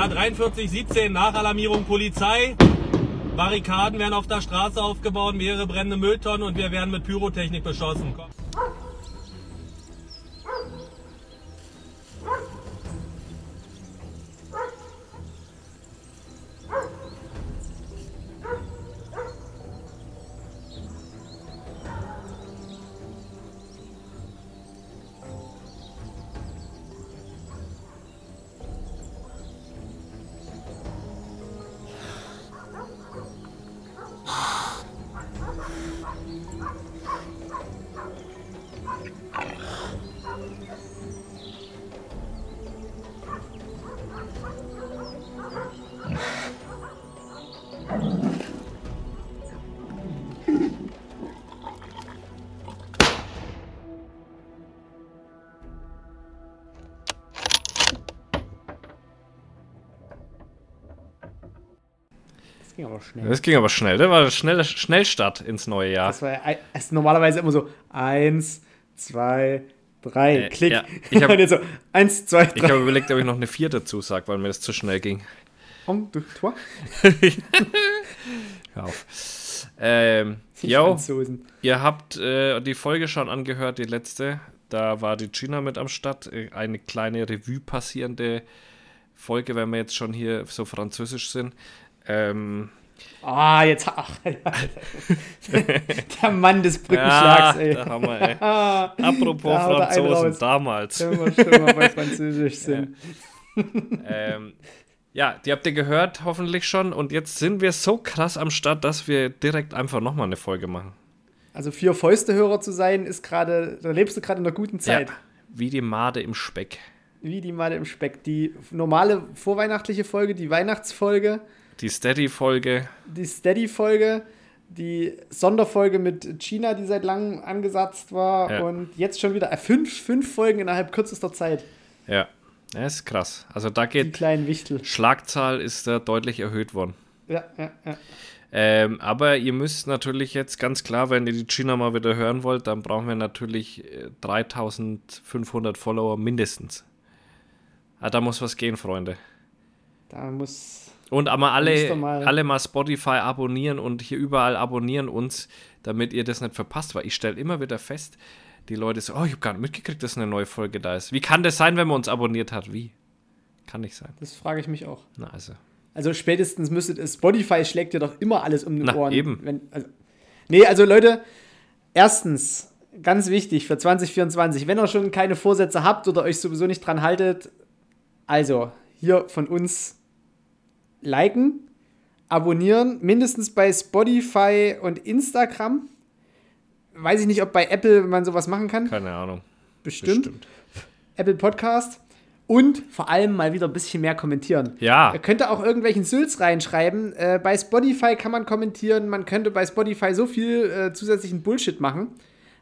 Ja, 4317, Nachalarmierung Polizei. Barrikaden werden auf der Straße aufgebaut, mehrere brennende Mülltonnen und wir werden mit Pyrotechnik beschossen. Komm. Ging aber schnell. Das ging aber schnell. Das war ein schneller Schnellstart ins neue Jahr. Das war ja, es ist normalerweise immer so eins, zwei, drei, Äh, klick. ja. Ich hab- Und jetzt so eins, zwei, Ich drei. habe überlegt, ob ich noch eine vier dazu sage, weil mir das zu schnell ging. En deux, trois. Hör auf. Ähm, yo, ihr habt äh, die Folge schon angehört, die letzte. Da war die Gina mit am Start. Äh, Eine kleine Revue passierende Folge, wenn wir jetzt schon hier so französisch sind. Ähm, Ah, jetzt. Ach, der Mann des ja, Brückenschlags, ey. da haben wir, ey. Apropos Da Franzosen, damals. wenn wir schon mal bei Französisch sind. Ähm, ja, die habt ihr gehört, hoffentlich schon. Und jetzt sind wir so krass am Start, dass wir direkt einfach nochmal eine Folge machen. Also vier Fäuste-Hörer zu sein, ist gerade, da lebst du gerade in einer guten Zeit. Ja, wie die Made im Speck. Wie die Made im Speck. Die normale vorweihnachtliche Folge, die Weihnachtsfolge, Die Steady-Folge. die Steady-Folge, die Sonderfolge mit China, die seit langem angesetzt war Ja. und jetzt schon wieder äh, fünf, fünf Folgen innerhalb kürzester Zeit. Ja, das ist krass. Also da Die geht, kleinen Wichtel. Schlagzahl ist da deutlich erhöht worden. Ja, ja, ja. Ähm, aber ihr müsst natürlich jetzt ganz klar, wenn ihr die China mal wieder hören wollt, dann brauchen wir natürlich äh, 3500 Follower mindestens. Ah, da muss was gehen, Freunde. Da muss. Und aber alle mal- alle mal Spotify abonnieren und hier überall abonnieren uns, damit ihr das nicht verpasst, weil ich stelle immer wieder fest, die Leute so, oh, ich habe gar nicht mitgekriegt, dass eine neue Folge da ist. Wie kann das sein, wenn man uns abonniert hat? Wie? Kann nicht sein. Das frage ich mich auch. Na, also. Also spätestens müsstet es. Spotify schlägt dir doch immer alles um den Na, Ohren. eben. Wenn, also, nee, also Leute, erstens, ganz wichtig für 2024, wenn ihr schon keine Vorsätze habt oder euch sowieso nicht dran haltet, also hier von uns liken, abonnieren, mindestens bei Spotify und Instagram. Weiß ich nicht, ob bei Apple man sowas machen kann. Keine Ahnung. Bestimmt. Apple Podcast. Und vor allem mal wieder ein bisschen mehr kommentieren. Ja. Ihr könnt auch irgendwelchen Sülz reinschreiben. Äh, bei Spotify kann man kommentieren. Man könnte bei Spotify so viel äh, zusätzlichen Bullshit machen.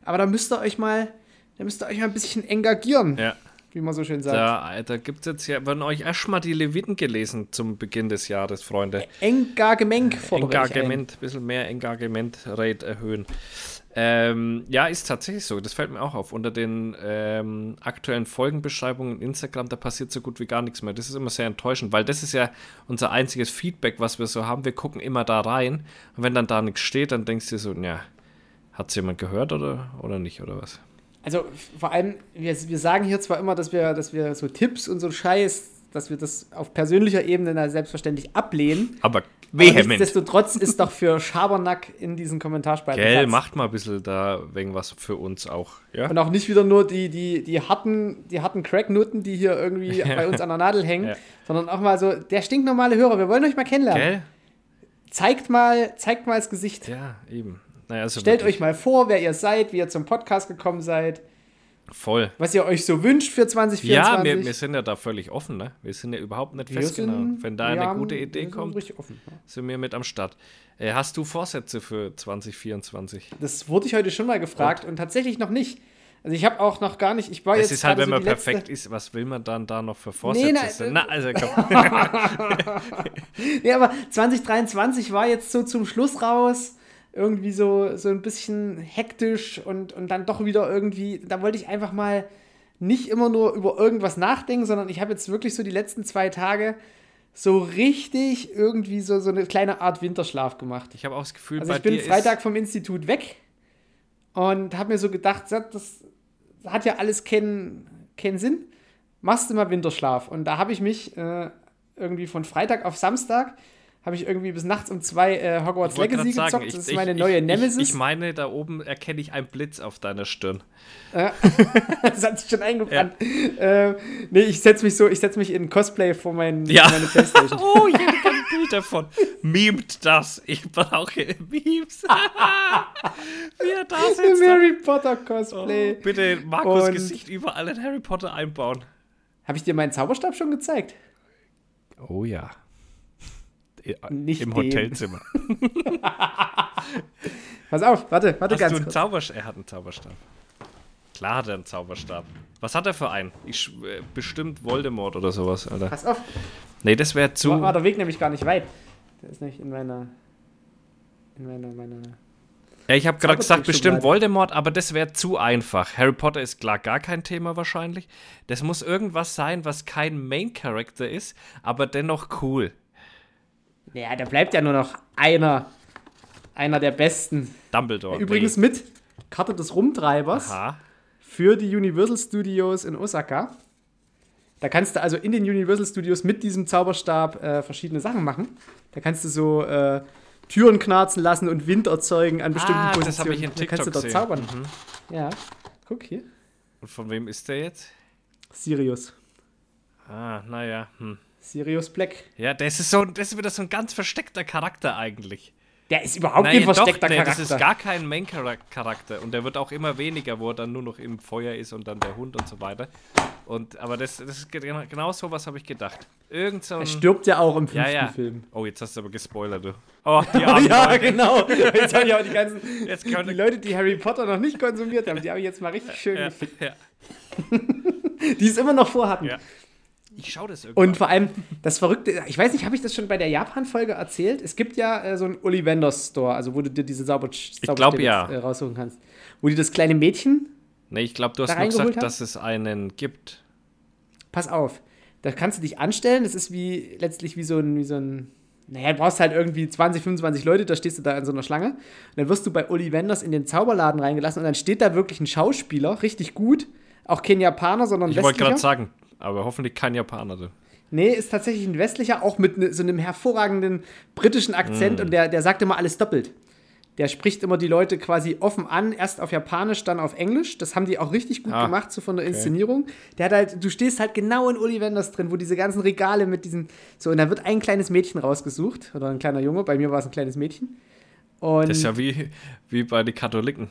Aber da müsst ihr euch mal, da müsst ihr euch mal ein bisschen engagieren, Ja. Wie man so schön sagt. Da, da gibt es jetzt ja, werden euch erstmal die Leviten gelesen zum Beginn des Jahres, Freunde. Engagement fordere ein. Engagement, ein bisschen mehr Engagement-Rate erhöhen. Ähm, ja, ist tatsächlich so. Das fällt mir auch auf. Unter den ähm, aktuellen Folgenbeschreibungen in Instagram, da passiert so gut wie gar nichts mehr. Das ist immer sehr enttäuschend, weil das ist ja unser einziges Feedback, was wir so haben. Wir gucken immer da rein und wenn dann da nichts steht, dann denkst du dir so, ja, hat es jemand gehört oder, oder nicht oder was? Also vor allem, wir, wir sagen hier zwar immer, dass wir, dass wir so Tipps und so Scheiß, dass wir das auf persönlicher Ebene da selbstverständlich ablehnen. Aber Aber vehement. nichtsdestotrotz ist doch für Schabernack in diesen Kommentarspalten Gell, Platz. macht mal ein bisschen da wegen was für uns auch. Ja? Und auch nicht wieder nur die, die, die harten, die harten Cracknutten, die hier irgendwie bei uns an der Nadel hängen, Ja. sondern auch mal so, der stinknormale Hörer, wir wollen euch mal kennenlernen. Gell? Zeigt mal, zeigt mal das Gesicht. Ja, eben. Naja, also Stellt wirklich euch mal vor, wer ihr seid, wie ihr zum Podcast gekommen seid, voll. was ihr euch so wünscht für 2024. Ja, wir, wir sind ja da völlig offen, ne? Wir sind ja überhaupt nicht sind- Wenn da eine haben- gute Idee kommt, offen. ja. sind wir mit am Start. Äh, hast du Vorsätze für 2024? Das wurde ich heute schon mal gefragt und, tatsächlich noch nicht. Also ich habe auch noch gar nicht, ich war Es jetzt ist halt, wenn so man perfekt ist, was will man dann da noch für Vorsätze? nein, sein? äh, Na, also komm. Ja, aber 2023 war jetzt so zum Schluss raus. Irgendwie so, so ein bisschen hektisch und, und dann doch wieder irgendwie. Da wollte ich einfach mal nicht immer nur über irgendwas nachdenken, sondern ich habe jetzt wirklich so die letzten zwei Tage so richtig irgendwie so, so eine kleine Art Winterschlaf gemacht. Ich habe auch das Gefühl, Also ich bin Freitag vom Institut weg und habe mir so gedacht, das hat ja alles keinen keinen Sinn. Machst du mal Winterschlaf. Und da habe ich mich äh, irgendwie von Freitag auf Samstag habe ich irgendwie bis nachts um zwei äh, Hogwarts ich Legacy grad gezockt. sagen, das ist ich- meine ich- neue ich, Nemesis. Ich, ich meine, da oben erkenne ich einen Blitz auf deiner Stirn. das hat sich schon eingebrannt. Äh, nee, ich setze mich so, ich setze mich in Cosplay vor mein, Ja. meine Playstation. Oh, ich hätte gerne ein Bild davon. Memet das. Ich brauche Memes. Wie er da Im sitzt. Harry Potter Oh, Cosplay. bitte Markus Und- Gesicht überall in Harry Potter einbauen. Habe ich dir meinen Zauberstab schon gezeigt? Oh ja. Nicht Im den. Hotelzimmer. Pass auf, warte, warte Hast ganz du einen kurz. Zauberstab? Er hat einen Zauberstab. Klar hat er einen Zauberstab. Was hat er für einen? Ich, äh, bestimmt Voldemort oder sowas, Alter. Pass auf, Nee, das wäre zu. war, war der Weg nämlich gar nicht weit. Der ist nämlich in meiner. In meiner, meiner. Ja, ich habe gerade gesagt, bestimmt. Voldemort, aber das wäre zu einfach. Harry Potter ist klar gar kein Thema wahrscheinlich. Das muss irgendwas sein, was kein Main Character ist, aber dennoch cool. Naja, da bleibt ja nur noch einer. Einer der besten. Dumbledore. Übrigens mit Karte des Rumtreibers Aha. für die Universal Studios in Osaka. Da kannst du also in den Universal Studios mit diesem Zauberstab äh, verschiedene Sachen machen. Da kannst du so äh, Türen knarzen lassen und Wind erzeugen an bestimmten Ah, das Positionen. hab ich in Da kannst du TikTok dort zaubern. Mhm. Ja, guck hier. Und von wem ist der jetzt? Sirius. Ah, naja. Hm. Sirius Black. Ja, das ist, so, das ist wieder so ein ganz versteckter Charakter eigentlich. Der ist überhaupt Naja, kein versteckter nee, Charakter. das ist gar kein Main-Charakter. Und der wird auch immer weniger, wo er dann nur noch im Feuer ist und dann der Hund und so weiter. Und, aber das, das ist genau, genau so was habe ich gedacht. Irgend so ein, er stirbt ja auch im ja, fünften ja. Film. Oh, jetzt hast du aber gespoilert, du. Oh, die armen ja, Leute. genau. Jetzt habe ich auch die ganzen Jetzt die Leute, die Harry Potter noch nicht konsumiert haben, die habe ich jetzt mal richtig schön ja, gefickt. ja, Die es immer noch vorhatten. ja. Ich schaue das irgendwann. Und vor allem das Verrückte, ich weiß nicht, habe ich das schon bei der Japan-Folge erzählt? Es gibt ja äh, so einen Ollivanders Store, also wo du dir diese Sauber glaub, ja. äh, raussuchen kannst. Wo die das kleine Mädchen, Nee, ich glaube, du hast nur gesagt, haben? dass es einen gibt. pass auf, da kannst du dich anstellen, das ist wie letztlich wie so ein, wie so ein naja, du brauchst halt irgendwie 20, 25 Leute, da stehst du da in so einer Schlange. Und dann wirst du bei Ollivanders in den Zauberladen reingelassen und dann steht da wirklich ein Schauspieler, richtig gut. Auch kein Japaner, sondern Ich wollte gerade sagen, aber hoffentlich kein Japaner. Nee, ist tatsächlich ein westlicher, auch mit ne, so einem hervorragenden britischen Mm. Akzent und der, der sagt immer alles doppelt. Der spricht immer die Leute quasi offen an, erst auf Japanisch, dann auf Englisch. Das haben die auch richtig gut Ah, gemacht, so von der Inszenierung. Der hat halt, du stehst halt genau in Ollivanders drin, wo diese ganzen Regale mit diesen, so, und da wird ein kleines Mädchen rausgesucht, oder ein kleiner Junge, bei mir war es ein kleines Mädchen. Und Das ist ja wie, wie bei den Katholiken.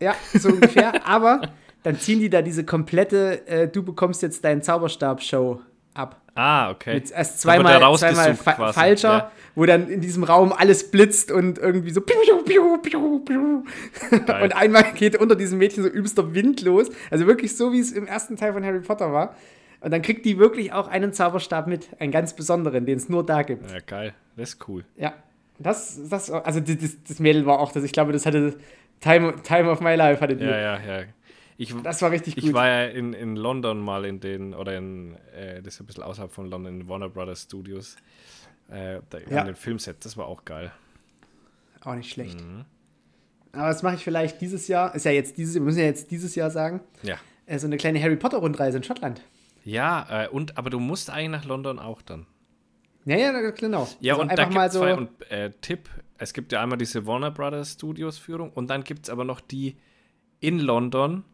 ja, so ungefähr. Aber dann ziehen die da diese komplette, äh, du bekommst jetzt deinen Zauberstab-Show ab. Ah, okay. Mit erst er zweimal, zweimal fa falscher, ja. wo dann in diesem Raum alles blitzt und irgendwie so piu, piu, piu, piu. Und einmal geht unter diesem Mädchen so übster Wind los. Also wirklich so, wie es im ersten Teil von Harry Potter war. Und dann kriegt die wirklich auch einen Zauberstab mit, einen ganz besonderen, den es nur da gibt. Ja, geil. Das ist cool. Ja. Das, das, also das, das- das Mädel war auch das, ich glaube, das hatte Time, Time of My Life hatte die. Ja, ja, ja. Ich, Das war richtig ich gut. war ja in, in London mal in den, oder in, äh, das ist ein bisschen außerhalb von London, in Warner Brothers Studios. Äh, da, Ja. An den Filmset, das war auch geil. Auch nicht schlecht. Mhm. Aber das mache ich vielleicht dieses Jahr, ist ja jetzt dieses, wir müssen ja jetzt dieses Jahr sagen, Ja. äh, so eine kleine Harry Potter Rundreise in Schottland. Ja, äh, und, aber du musst eigentlich nach London auch dann. Ja, ja, genau. Ja, Also und da gibt es so. und äh, Tipp, es gibt ja einmal diese Warner Brothers Studios Führung und dann gibt es aber noch die in London,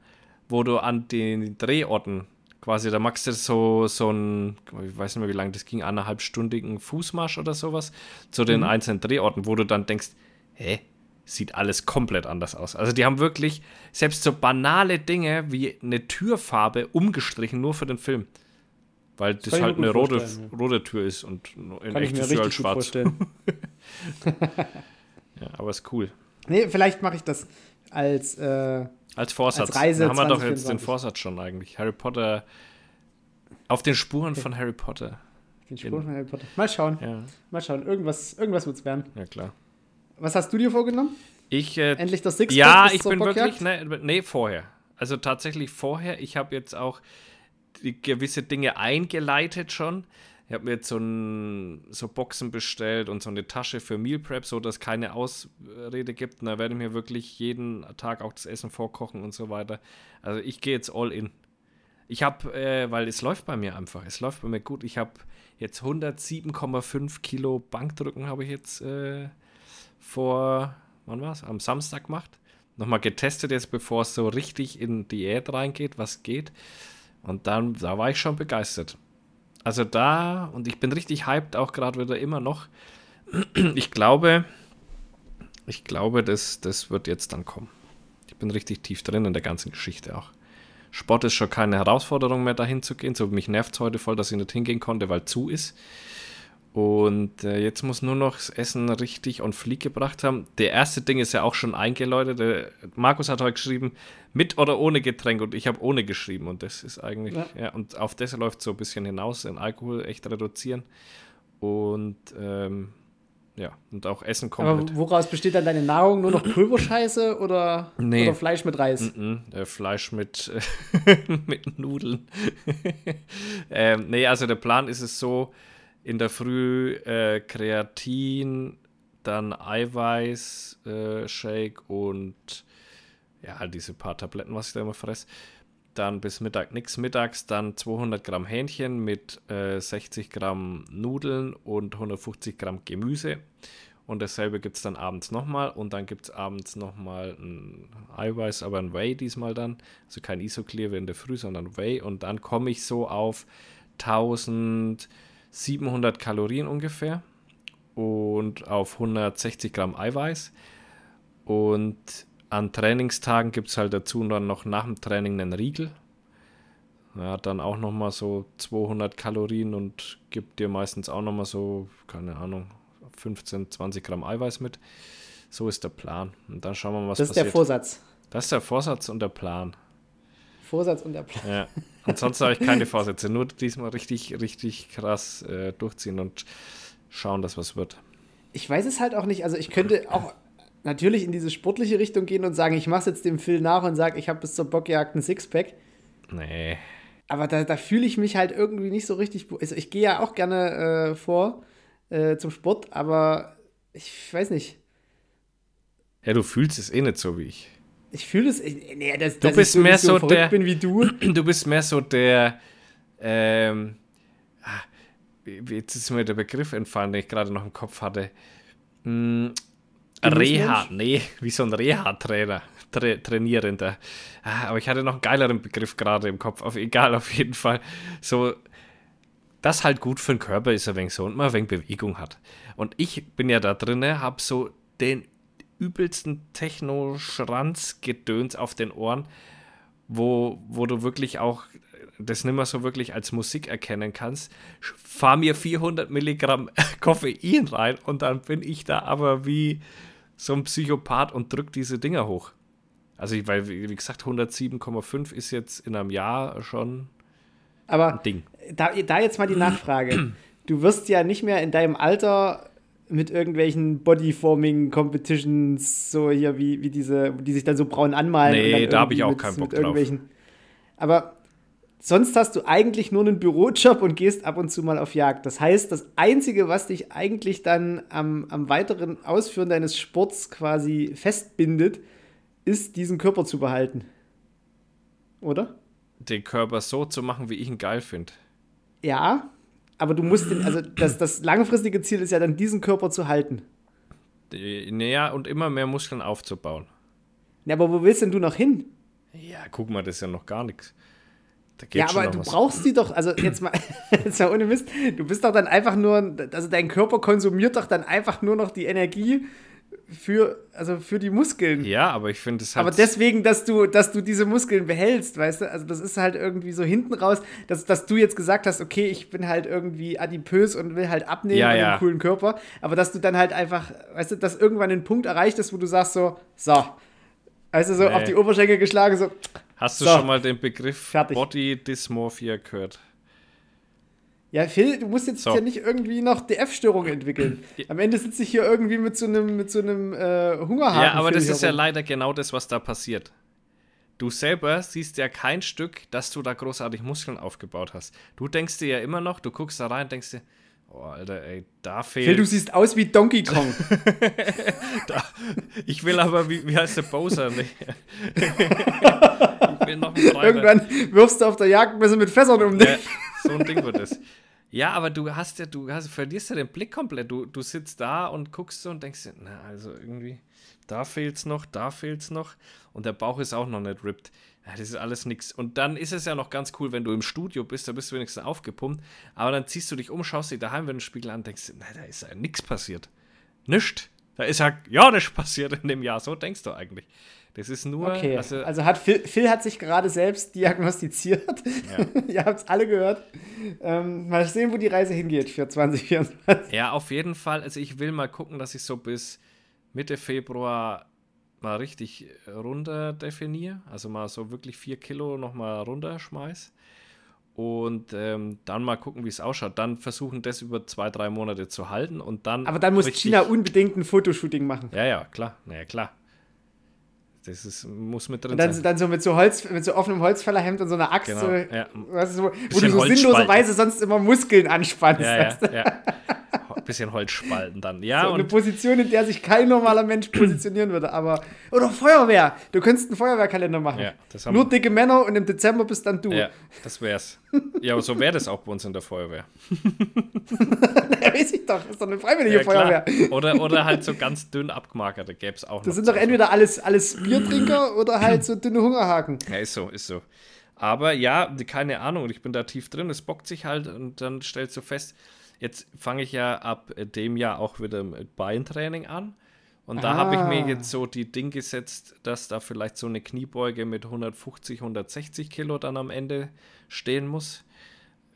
wo du an den Drehorten quasi, da machst du so, so ein, ich weiß nicht mehr wie lange das ging, eineinhalbstündigen Fußmarsch oder sowas zu den Mhm. einzelnen Drehorten, wo du dann denkst, hä, sieht alles komplett anders aus. Also die haben wirklich selbst so banale Dinge wie eine Türfarbe umgestrichen, nur für den Film. Weil das, ich mir halt eine rote, vorstellen, rote Tür ist und in kann ich echt mir ist halt schwarz. Ja, aber ist cool. nee, vielleicht mache ich das als, äh, Als Vorsatz. Als Reise da haben wir doch jetzt 2024. den Vorsatz schon eigentlich. Harry Potter. Auf den Spuren von Harry Potter. den Spruch von Harry Potter. Mal schauen, Ja, mal schauen. Irgendwas, irgendwas wird's werden. ja klar. Was hast du dir vorgenommen? Ich, äh, Endlich das Sixpack ja, ich bin Bockjagd? wirklich, ne, nee, vorher. Also tatsächlich vorher. Ich habe jetzt auch die gewisse Dinge eingeleitet schon. Ich habe mir jetzt so, ein, so Boxen bestellt und so eine Tasche für Meal Prep, so dass keine Ausrede gibt. Und da werde ich mir wirklich jeden Tag auch das Essen vorkochen und so weiter. Also ich gehe jetzt all in. Ich habe, äh, weil es läuft bei mir einfach, es läuft bei mir gut. Ich habe jetzt 107,5 Kilo Bankdrücken habe ich jetzt äh, vor, wann war es? Am Samstag gemacht. Nochmal getestet jetzt, bevor es so richtig in Diät reingeht, was geht. Und dann, da war ich schon begeistert. Also da, und ich bin richtig hyped, auch gerade wieder immer noch. Ich glaube, ich glaube, das, das wird jetzt dann kommen. Ich bin richtig tief drin in der ganzen Geschichte auch. Sport ist schon keine Herausforderung mehr, dahin zu gehen. So mich nervt es heute voll, dass ich nicht hingehen konnte, weil zu ist. Und äh, jetzt muss nur noch das Essen richtig on fleek gebracht haben. Der erste Ding ist ja auch schon eingeläutet. Der Markus hat heute geschrieben, mit oder ohne Getränk und ich habe ohne geschrieben. Und das ist eigentlich, ja. ja und auf das läuft so ein bisschen hinaus, den Alkohol echt reduzieren. Und ähm, ja, und auch Essen komplett. Aber woraus besteht dann deine Nahrung? Nur noch Pulverscheiße oder, nee. oder Fleisch mit Reis? Mm -mm, äh, Fleisch mit, mit Nudeln. ähm, nee, also der Plan ist es so, in der Früh äh, Kreatin, dann Eiweiß-Shake äh, und ja, diese paar Tabletten, was ich da immer fresse. Dann bis Mittag nichts mittags, dann 200 Gramm Hähnchen mit äh, 60 Gramm Nudeln und 150 Gramm Gemüse. Und dasselbe gibt es dann abends nochmal. Und dann gibt es abends nochmal ein Eiweiß, aber ein Whey diesmal dann. Also kein Isoclear wie in der Früh, sondern Whey. Und dann komme ich so auf 1000 700 Kalorien ungefähr und auf 160 Gramm Eiweiß. Und an Trainingstagen gibt es halt dazu dann noch nach dem Training einen Riegel. Er hat dann auch nochmal so 200 Kalorien und gibt dir meistens auch nochmal so, keine Ahnung, 15, 20 Gramm Eiweiß mit. So ist der Plan. Und dann schauen wir mal, was passiert. Das ist der Vorsatz. Das ist der Vorsatz und der Plan. Vorsatz und der Plan. Ja. Ansonsten habe ich keine Vorsätze. Nur diesmal richtig, richtig krass äh, durchziehen und schauen, dass was wird. Ich weiß es halt auch nicht. Also ich könnte auch natürlich in diese sportliche Richtung gehen und sagen, ich mache es jetzt dem Phil nach und sage, ich habe bis zur Bockjagd ein Sixpack. Nee. Aber da, da fühle ich mich halt irgendwie nicht so richtig. Also ich gehe ja auch gerne äh, vor äh, zum Sport, aber ich weiß nicht. Ja, du fühlst es eh nicht so wie ich. Ich fühle es. Nee, das, du bist mehr so, so der. bin wie du. Du bist mehr so der. Ähm, ah, jetzt ist mir der Begriff entfallen, den ich gerade noch im Kopf hatte. Hm, Reha, nee, wie so ein Reha-Trainer, Tra Trainierender. Ah, aber ich hatte noch einen geileren Begriff gerade im Kopf. Auf, egal, auf jeden Fall. So, das halt gut für den Körper ist ein wenig so und man ein wenig Bewegung hat. Und ich bin ja da drinne, habe so den übelsten Techno-Schranz-Gedöns auf den Ohren, wo, wo du wirklich auch das nicht mehr so wirklich als Musik erkennen kannst. Fahr mir 400 Milligramm Koffein rein und dann bin ich da aber wie so ein Psychopath und drück diese Dinger hoch. Also, weil, wie gesagt, 107,5 ist jetzt in einem Jahr schon aber ein Ding. Da, da jetzt mal die Nachfrage. Du wirst ja nicht mehr in deinem Alter mit irgendwelchen Bodyforming Competitions, so hier wie, wie diese, die sich dann so braun anmalen. Nee, da habe ich auch mit, keinen Bock drauf. Aber sonst hast du eigentlich nur einen Bürojob und gehst ab und zu mal auf Jagd. Das heißt, das Einzige, was dich eigentlich dann am, am weiteren Ausführen deines Sports quasi festbindet, ist, diesen Körper zu behalten. Oder? Den Körper so zu machen, wie ich ihn geil finde. Ja, aber du musst den, also das, das langfristige Ziel ist ja dann, diesen Körper zu halten. Naja, und immer mehr Muskeln aufzubauen. Ja, aber wo willst denn du noch hin? Ja, guck mal, das ist ja noch gar nichts. ja, aber du was. brauchst die doch, also jetzt mal, jetzt mal ohne Mist, du bist doch dann einfach nur, also dein Körper konsumiert doch dann einfach nur noch die Energie für, also für die Muskeln. Ja, aber ich finde es halt. Aber deswegen, dass du, dass du diese Muskeln behältst, weißt du? Also, das ist halt irgendwie so hinten raus, dass, dass du jetzt gesagt hast, okay, ich bin halt irgendwie adipös und will halt abnehmen ja, ja. einen coolen Körper. Aber dass du dann halt einfach, weißt du, dass irgendwann ein Punkt erreicht ist, wo du sagst so, so. Weißt du, so nee. auf die Oberschenkel geschlagen, so. Hast du so, schon mal den Begriff fertig. Body Dysmorphia gehört? Ja, Phil, du musst jetzt so. ja nicht irgendwie noch DF-Störungen entwickeln. Am Ende sitze ich hier irgendwie mit so einem, mit so einem äh, Hungerhaken. Ja, aber das ist ja leider genau das, was da passiert. du selber siehst ja kein Stück, dass du da großartig Muskeln aufgebaut hast. Du denkst dir ja immer noch, du guckst da rein und denkst dir, oh, Alter, ey, da fehlt. Phil, du siehst aus wie Donkey Kong. da, ich will aber, wie, wie heißt der Bowser? Nee. ich will noch einen Irgendwann wirfst du auf der Jagdmesse mit Fässern um dich. Ja, so ein Ding wird es. Ja, aber du hast ja, du hast, verlierst ja den Blick komplett. Du, du sitzt da und guckst so und denkst dir, na, also irgendwie, da fehlt's noch, da fehlt's noch. Und der Bauch ist auch noch nicht ripped. Ja, das ist alles nix. Und dann ist es ja noch ganz cool, wenn du im Studio bist, da bist du wenigstens aufgepumpt. Aber dann ziehst du dich um, schaust dich daheim, wenn du den Spiegel an, denkst, na, da ist ja nichts passiert. Nichts. Da ist ja ja nichts passiert in dem Jahr. So denkst du eigentlich. Das ist nur. Okay. Also, also hat Phil, Phil, hat sich gerade selbst diagnostiziert. Ja. Ihr habt es alle gehört. Ähm, mal sehen, wo die Reise hingeht für 2024. Ja, auf jeden Fall. Also ich will mal gucken, dass ich so bis Mitte Februar mal richtig runter definiere. Also mal so wirklich vier Kilo nochmal runterschmeiß. Und ähm, dann mal gucken, wie es ausschaut. Dann versuchen, das über zwei, drei Monate zu halten und dann. Aber dann muss China unbedingt ein Fotoshooting machen. Ja, ja, klar. Naja, klar. Das ist, muss mit drin und dann, sein. dann so mit so Holz, mit so offenem Holzfällerhemd und so einer Axt, genau, so, ja. du, wo, wo du so sinnloserweise sonst immer Muskeln anspannst. Ja, ja, ja. Bisschen Holz spalten dann. Ja, so eine Position, in der sich kein normaler Mensch positionieren würde. Aber oder Feuerwehr. Du könntest einen Feuerwehrkalender machen. Ja, Nur dicke Männer und im Dezember bist dann du. Ja, das wär's. Ja, aber so wäre das auch bei uns in der Feuerwehr. ja, weiß ich doch. Ist doch eine freiwillige ja, Feuerwehr. Oder, oder halt so ganz dünn abgemagerte gäbe es auch Das sind doch entweder alles, alles Biertrinker oder halt so dünne Hungerhaken. Ja, ist so, ist so. Aber ja, keine Ahnung, ich bin da tief drin, es bockt sich halt und dann stellst du fest, jetzt fange ich ja ab dem Jahr auch wieder mit Beintraining an. Und da ah. habe ich mir ah. jetzt so die Ding gesetzt, dass da vielleicht so eine Kniebeuge mit 150, 160 Kilo dann am Ende stehen muss.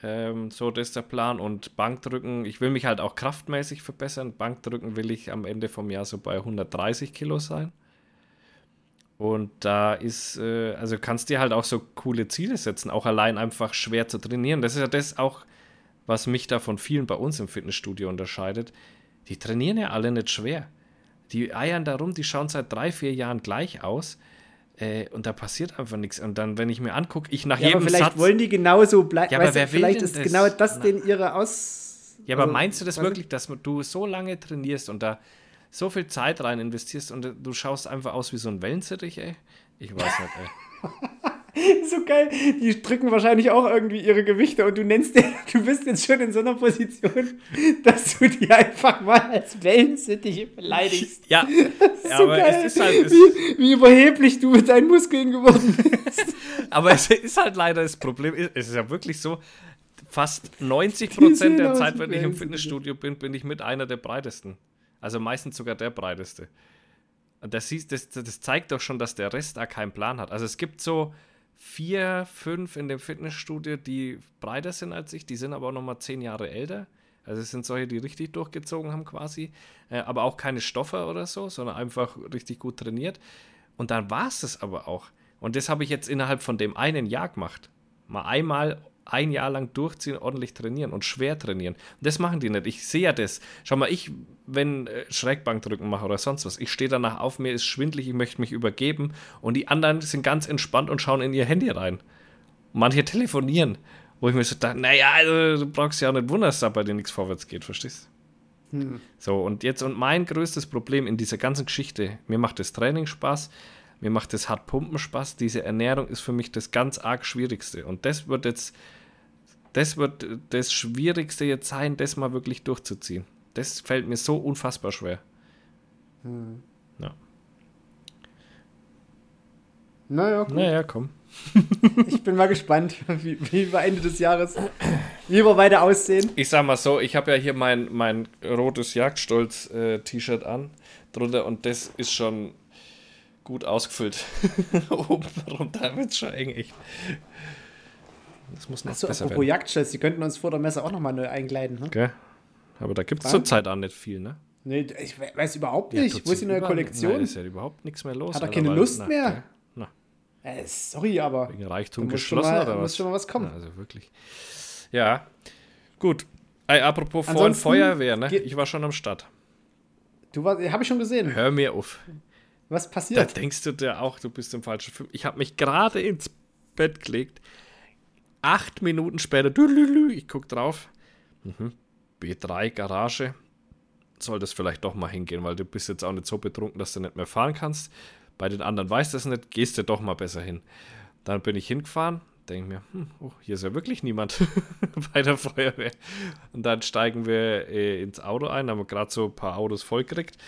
Ähm, so, das ist der Plan. Und Bankdrücken, ich will mich halt auch kraftmäßig verbessern. Bankdrücken will ich am Ende vom Jahr so bei 130 Kilo sein. Und da ist, äh, also kannst dir halt auch so coole Ziele setzen, auch allein einfach schwer zu trainieren. Das ist ja das auch, was mich da von vielen bei uns im Fitnessstudio unterscheidet. Die trainieren ja alle nicht schwer. Die eiern da rum, die schauen seit drei, vier Jahren gleich aus. Äh, und da passiert einfach nichts. Und dann, wenn ich mir angucke, ich nach ja, jedem aber vielleicht Satz, wollen die genauso bleiben. Ja, aber wer will vielleicht ist das? genau das denn ihre Aus. Ja, aber also, meinst du das wirklich, dass du so lange trainierst und da so viel Zeit rein investierst und du schaust einfach aus wie so ein Wellensittich, ey? Ich weiß nicht, ey. so geil. Die drücken wahrscheinlich auch irgendwie ihre Gewichte und du nennst den, du bist jetzt schon in so einer Position, dass du die einfach mal als Wellensittich beleidigst. Ja, ja so aber geil. es ist halt. Es wie, wie, überheblich du mit deinen Muskeln geworden bist. aber es ist halt leider das Problem, es ist ja wirklich so, fast 90 Prozent der Zeit, wenn ich im Fitnessstudio bin, bin ich mit einer der breitesten. Also meistens sogar der breiteste. Und das, das, das zeigt doch schon, dass der Rest da keinen Plan hat. Also es gibt so vier, fünf in dem Fitnessstudio, die breiter sind als ich, die sind aber auch nochmal zehn Jahre älter. Also es sind solche, die richtig durchgezogen haben quasi, äh, aber auch keine Stoffe oder so, sondern einfach richtig gut trainiert. Und dann war es das aber auch. Und das habe ich jetzt innerhalb von dem einen Jahr gemacht. Mal einmal ein Jahr lang durchziehen, ordentlich trainieren und schwer trainieren. Und das machen die nicht. Ich sehe ja das. Schau mal, ich, wenn äh, Schrägbankdrücken mache oder sonst was, ich stehe danach auf, mir ist schwindlig, ich möchte mich übergeben und die anderen sind ganz entspannt und schauen in ihr Handy rein. Manche telefonieren, wo ich mir so dachte, naja, also, du brauchst ja auch nicht wundern, dass da bei dir nichts vorwärts geht, verstehst du? Hm. So, und jetzt, und mein größtes Problem in dieser ganzen Geschichte, mir macht das Training Spaß, mir macht das Hartpumpen Spaß. Diese Ernährung ist für mich das ganz arg Schwierigste. Und das wird jetzt, das wird das Schwierigste jetzt sein, das mal wirklich durchzuziehen. Das fällt mir so unfassbar schwer. Hm. Ja. Naja, gut. Naja, komm. ich bin mal gespannt, wie, wie wir Ende des Jahres, wie wir weiter aussehen. Ich sag mal so, ich habe ja hier mein, mein rotes Jagdstolz-T-Shirt äh, an drunter und das ist schon gut ausgefüllt. Oben runter wird es schon eng, echt. Das muss noch Achso, besser apropos werden. Jagdschutz, die könnten uns vor der Messe auch nochmal neu einkleiden. Ne? Okay. Aber da gibt es zurzeit auch nicht viel, ne? Nee, ich weiß überhaupt nicht. Ja, Wo ist die neue Kollektion? Nein, ist ja überhaupt nichts mehr los. Hat er keine Lust na, mehr? Na. Äh, sorry, aber. Wegen Reichtum geschlossen mal, oder was? muss schon mal was kommen. Na, also wirklich. Ja. Gut. Ey, apropos Ansonsten Feuerwehr, ne? Ich war schon am Start. Du warst, habe ich schon gesehen. Hör mir auf. Was Da passiert? denkst du dir auch, du bist im falschen Film. Ich habe mich gerade ins Bett gelegt. Acht Minuten später, ich guck drauf. Mhm. B3 Garage. Soll das vielleicht doch mal hingehen, weil du bist jetzt auch nicht so betrunken, dass du nicht mehr fahren kannst. Bei den anderen weißt du es nicht, gehst du doch mal besser hin. Dann bin ich hingefahren, denke mir, hm, oh, hier ist ja wirklich niemand bei der Feuerwehr. Und dann steigen wir äh, ins Auto ein, haben wir gerade so ein paar Autos vollgekriegt.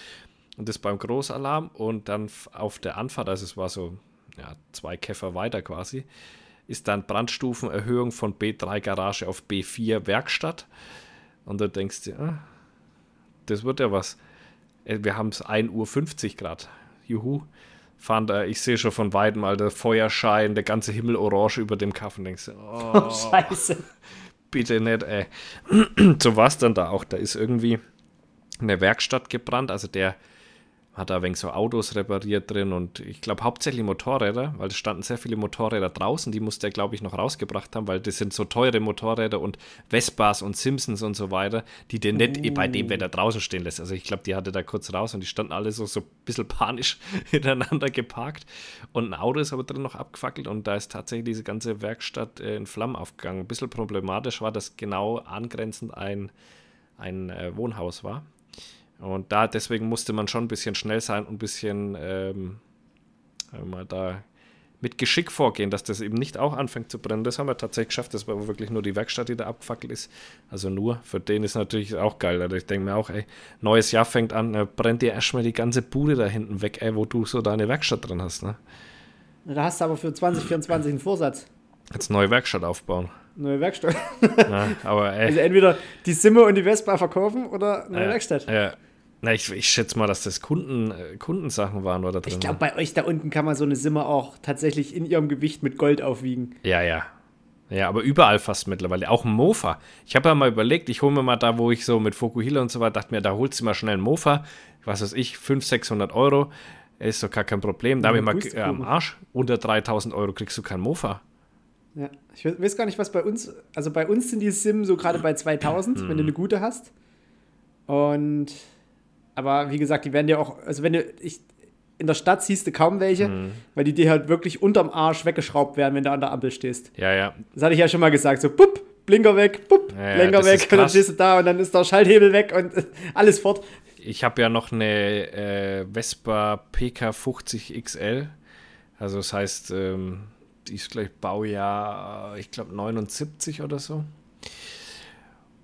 Und das beim Großalarm und dann auf der Anfahrt, also es war so ja, zwei Käfer weiter quasi, ist dann Brandstufenerhöhung von B3 Garage auf B4 Werkstatt. Und da denkst du, ah, das wird ja was. Äh, Wir haben es 1.50 Uhr Grad. Juhu. Fahren da, ich sehe schon von weitem mal der Feuerschein, der ganze Himmel orange über dem Kaffen. Denkst du, oh, Oh, scheiße. bitte nicht, ey. so war es dann da auch. Da ist irgendwie eine Werkstatt gebrannt. Also der hat da wenig so Autos repariert drin und ich glaube hauptsächlich Motorräder, weil es standen sehr viele Motorräder draußen, die musste er, glaube ich, noch rausgebracht haben, weil das sind so teure Motorräder und Vespas und Simpsons und so weiter, die den nicht bei dem Wetter draußen stehen lässt. Also ich glaube, die hatte da kurz raus und die standen alle so, so ein bisschen panisch hintereinander geparkt und ein Auto ist aber drin noch abgefackelt und da ist tatsächlich diese ganze Werkstatt äh, in Flammen aufgegangen. Ein bisschen problematisch war, dass genau angrenzend ein, ein äh, Wohnhaus war. Und da deswegen musste man schon ein bisschen schnell sein und ein bisschen ähm, mal da mit Geschick vorgehen, dass das eben nicht auch anfängt zu brennen. Das haben wir tatsächlich geschafft. Das war wirklich nur die Werkstatt, die da abgefackelt ist. Also nur, für den ist natürlich auch geil. Also ich denke mir auch, ey, neues Jahr fängt an, brennt dir erstmal die ganze Bude da hinten weg, ey, wo du so deine Werkstatt drin hast. Ne? Da hast du aber für 2024 einen Vorsatz. Jetzt neue Werkstatt aufbauen. Neue Werkstatt. Ja, aber ey, Also entweder die Simme und die Vespa verkaufen oder neue äh, Werkstatt. Ja. Na, ich, ich schätze mal, dass das Kunden, äh, Kundensachen waren oder drin. Ich glaube, bei euch da unten kann man so eine Simme auch tatsächlich in ihrem Gewicht mit Gold aufwiegen. Ja, ja. Ja, aber überall fast mittlerweile. Auch ein Mofa. Ich habe ja mal überlegt, ich hole mir mal da, wo ich so mit Fokuhila und so weiter, dachte mir, da holst du mal schnell einen Mofa. Was weiß ich, 500, 600 Euro. Ist doch gar kein Problem. Da habe ich mal äh, am Arsch. Unter 3000 Euro kriegst du keinen Mofa. Ja. Ich we- weiß gar nicht, was bei uns, also bei uns sind die Sim so gerade bei 2000, wenn du eine gute hast. Und, aber wie gesagt, die werden ja auch, also wenn du, ich, in der Stadt siehst du kaum welche, weil die dir halt wirklich unterm Arsch weggeschraubt werden, wenn du an der Ampel stehst. Ja, ja. Das hatte ich ja schon mal gesagt, so, pup, Blinker weg, pup, Ja, ja, Blinker das weg, und dann stehst du da und dann ist der Schalthebel weg und alles fort. Ich habe ja noch eine äh, Vespa PK50 XL. Also das heißt, ähm, die ist gleich Baujahr, ich glaube 79 oder so.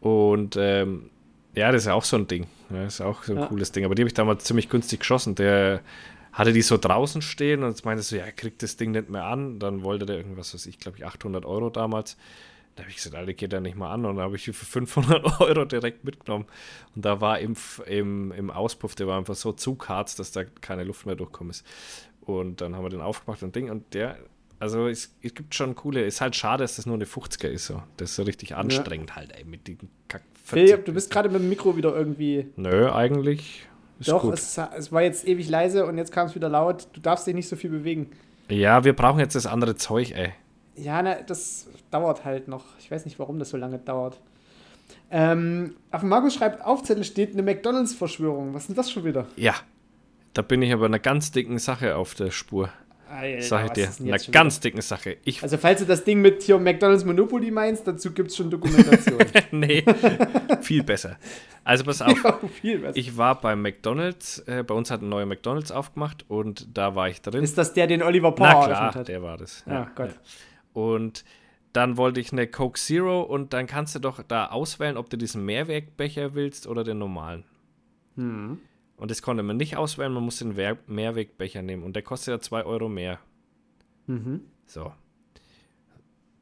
Und ähm, ja, das ist ja auch so ein Ding. Ja, das ist auch so ein Ja. cooles Ding. Aber die habe ich damals ziemlich günstig geschossen. Der hatte die so draußen stehen und jetzt meinte so, ja, er kriegt das Ding nicht mehr an. Dann wollte der irgendwas, was ich glaube ich 800 Euro damals. Da habe ich gesagt, Alter, geht er nicht mal an. Und dann habe ich die für 500 Euro direkt mitgenommen. Und da war im, im, im Auspuff, der war einfach so zukarzt, dass da keine Luft mehr durchkommen ist. Und dann haben wir den aufgemacht und Ding. Und der, also es, es gibt schon coole, ist halt schade, dass das nur eine 50er ist. So. Das ist so richtig anstrengend halt, ey, mit diesen Kack. Philipp, du bist gerade mit dem Mikro wieder irgendwie. Nö, eigentlich ist Doch, gut. es, es war jetzt ewig leise und jetzt kam es wieder laut. Du darfst dich nicht so viel bewegen. Ja, wir brauchen jetzt das andere Zeug, ey. Ja, ne, das dauert halt noch. Ich weiß nicht, warum das so lange dauert. Ähm, auf dem Markus schreibt, Aufzettel steht eine McDonalds-Verschwörung. Was ist denn das schon wieder? Ja. Da bin ich aber einer ganz dicken Sache auf der Spur. Alter, Sag ich dir. Einer schon ganz dicken Sache. Ich? Also, falls du das Ding mit hier McDonalds Monopoly meinst, dazu gibt es schon Dokumentation. nee, viel besser. Also pass auf. ja. Ich war beim McDonalds, äh, bei uns hat ein neuer McDonalds aufgemacht und da war ich drin. ist das der, den Oliver Power Na klar, hat? der war das. Ja, Gott. Und dann wollte ich eine Coke Zero und dann kannst du doch da auswählen, ob du diesen Mehrwegbecher willst oder den normalen. Hm. Und das konnte man nicht auswählen, man musste den Mehrwegbecher nehmen und der kostet ja 2 Euro mehr. Mhm. So.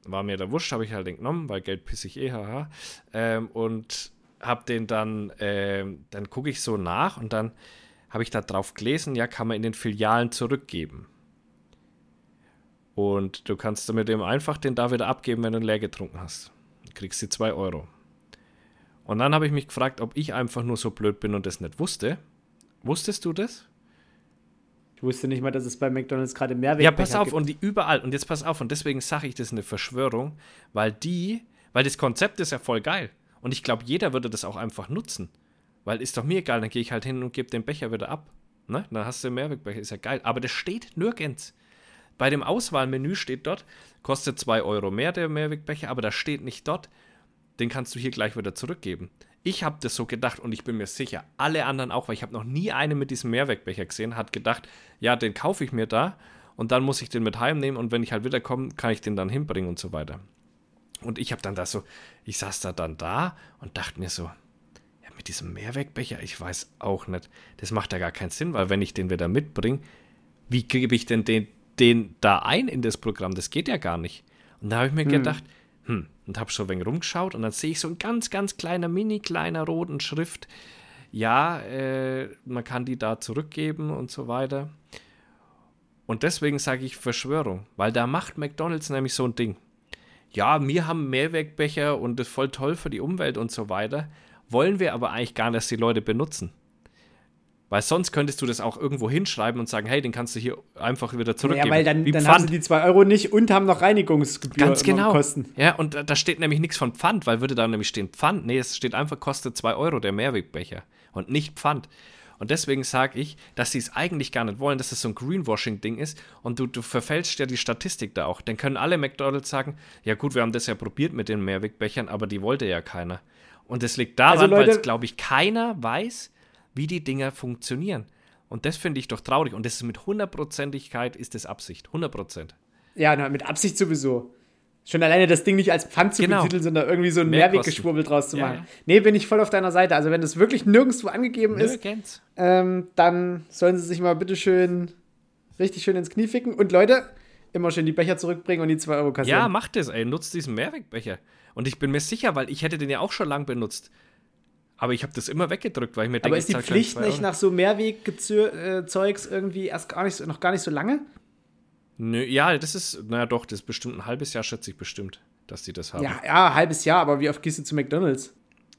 War mir da wurscht, habe ich halt den genommen, weil Geld pissig eh, haha. Ähm, und habe den dann, ähm, dann gucke ich so nach und dann habe ich da drauf gelesen, ja, kann man in den Filialen zurückgeben. Und du kannst damit eben einfach den da wieder abgeben, wenn du ihn leer getrunken hast. Du kriegst die 2 Euro. Und dann habe ich mich gefragt, ob ich einfach nur so blöd bin und das nicht wusste. Wusstest du das? Ich wusste nicht mal, dass es bei McDonalds gerade Mehrwegbecher Ja, pass auf, gibt. und die überall, und jetzt pass auf, und deswegen sage ich, das ist eine Verschwörung, weil die, weil das Konzept ist ja voll geil. Und ich glaube, jeder würde das auch einfach nutzen. Weil ist doch mir egal, dann gehe ich halt hin und gebe den Becher wieder ab. Ne? Dann hast du den Mehrwegbecher, ist ja geil. Aber das steht nirgends. Bei dem Auswahlmenü steht dort, kostet 2 Euro mehr der Mehrwegbecher, aber da steht nicht dort, den kannst du hier gleich wieder zurückgeben. Ich habe das so gedacht und ich bin mir sicher, alle anderen auch, weil ich habe noch nie einen mit diesem Mehrwegbecher gesehen, hat gedacht, ja, den kaufe ich mir da und dann muss ich den mit heimnehmen und wenn ich halt wiederkomme, kann ich den dann hinbringen und so weiter. Und ich habe dann da so, ich saß da dann da und dachte mir so, ja, mit diesem Mehrwegbecher, ich weiß auch nicht, das macht ja gar keinen Sinn, weil wenn ich den wieder mitbringe, wie gebe ich denn den, den da ein in das Programm? Das geht ja gar nicht. Und da habe ich mir hm. gedacht, hm, und habe so ein wenig rumgeschaut und dann sehe ich so ein ganz, ganz kleiner, mini kleiner roten Schrift. Ja, äh, man kann die da zurückgeben und so weiter. Und deswegen sage ich Verschwörung, weil da macht McDonald's nämlich so ein Ding. Ja, wir haben Mehrwegbecher und das ist voll toll für die Umwelt und so weiter. Wollen wir aber eigentlich gar nicht, dass die Leute benutzen. Weil sonst könntest du das auch irgendwo hinschreiben und sagen, hey, den kannst du hier einfach wieder zurückgeben. Ja, weil dann, dann haben sie die 2 Euro nicht und haben noch Reinigungsgebühren Ganz genau. Kosten. Ja, und da steht nämlich nichts von Pfand, weil würde da nämlich stehen Pfand. Nee, es steht einfach, kostet 2 Euro der Mehrwegbecher und nicht Pfand. Und deswegen sage ich, dass sie es eigentlich gar nicht wollen, dass es so ein Greenwashing-Ding ist und du, du verfälschst ja die Statistik da auch. Dann können alle McDonalds sagen, ja gut, wir haben das ja probiert mit den Mehrwegbechern, aber die wollte ja keiner. Und es liegt daran, also weil es, glaube ich, keiner weiß, wie die Dinger funktionieren. Und das finde ich doch traurig. Und das ist mit hundertprozentigkeit ist das Absicht. 100 Prozent. Ja, na, mit Absicht sowieso. Schon alleine das Ding nicht als Pfand zu genau. betiteln, sondern irgendwie so ein Mehrweggeschwurbel draus zu machen. Ja, ja. Nee, bin ich voll auf deiner Seite. Also wenn das wirklich nirgendwo angegeben ist, ähm, dann sollen sie sich mal bitte schön richtig schön ins Knie ficken. Und Leute, immer schön die Becher zurückbringen und die 2 Euro kassieren. Ja, macht das, ey. Nutzt diesen Mehrwegbecher. Und ich bin mir sicher, weil ich hätte den ja auch schon lang benutzt. Aber ich habe das immer weggedrückt, weil ich mir denke, Aber ist die Pflicht nicht nach so Mehrwegzeugs irgendwie erst gar nicht, noch gar nicht so lange? Nö, ja, das ist, naja doch, das ist bestimmt ein halbes Jahr, schätze ich bestimmt, dass die das haben. Ja, ja, halbes Jahr, aber wie oft gehst du zu McDonalds?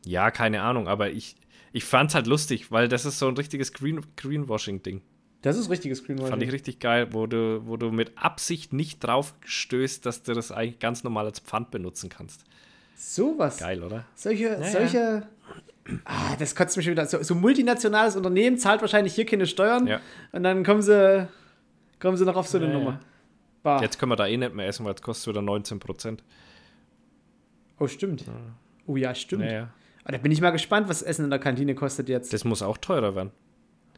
Ja, keine Ahnung, aber ich, ich fand es halt lustig, weil das ist so ein richtiges Green, Greenwashing-Ding. Das ist richtiges Greenwashing. Fand ich richtig geil, wo du, wo du mit Absicht nicht drauf stößt, dass du das eigentlich ganz normal als Pfand benutzen kannst. Sowas. Geil, oder? Solche, ja, solche. Ah, das kotzt mich schon wieder. So, so multinationales Unternehmen zahlt wahrscheinlich hier keine Steuern. Ja. Und dann kommen sie, kommen sie noch auf so eine ja, Nummer. Bah. Jetzt können wir da eh nicht mehr essen, weil es kostet wieder 19 Prozent. Oh, stimmt. Oh ja, stimmt. Ja, Aber da bin ich mal gespannt, was Essen in der Kantine kostet jetzt. Das muss auch teurer werden.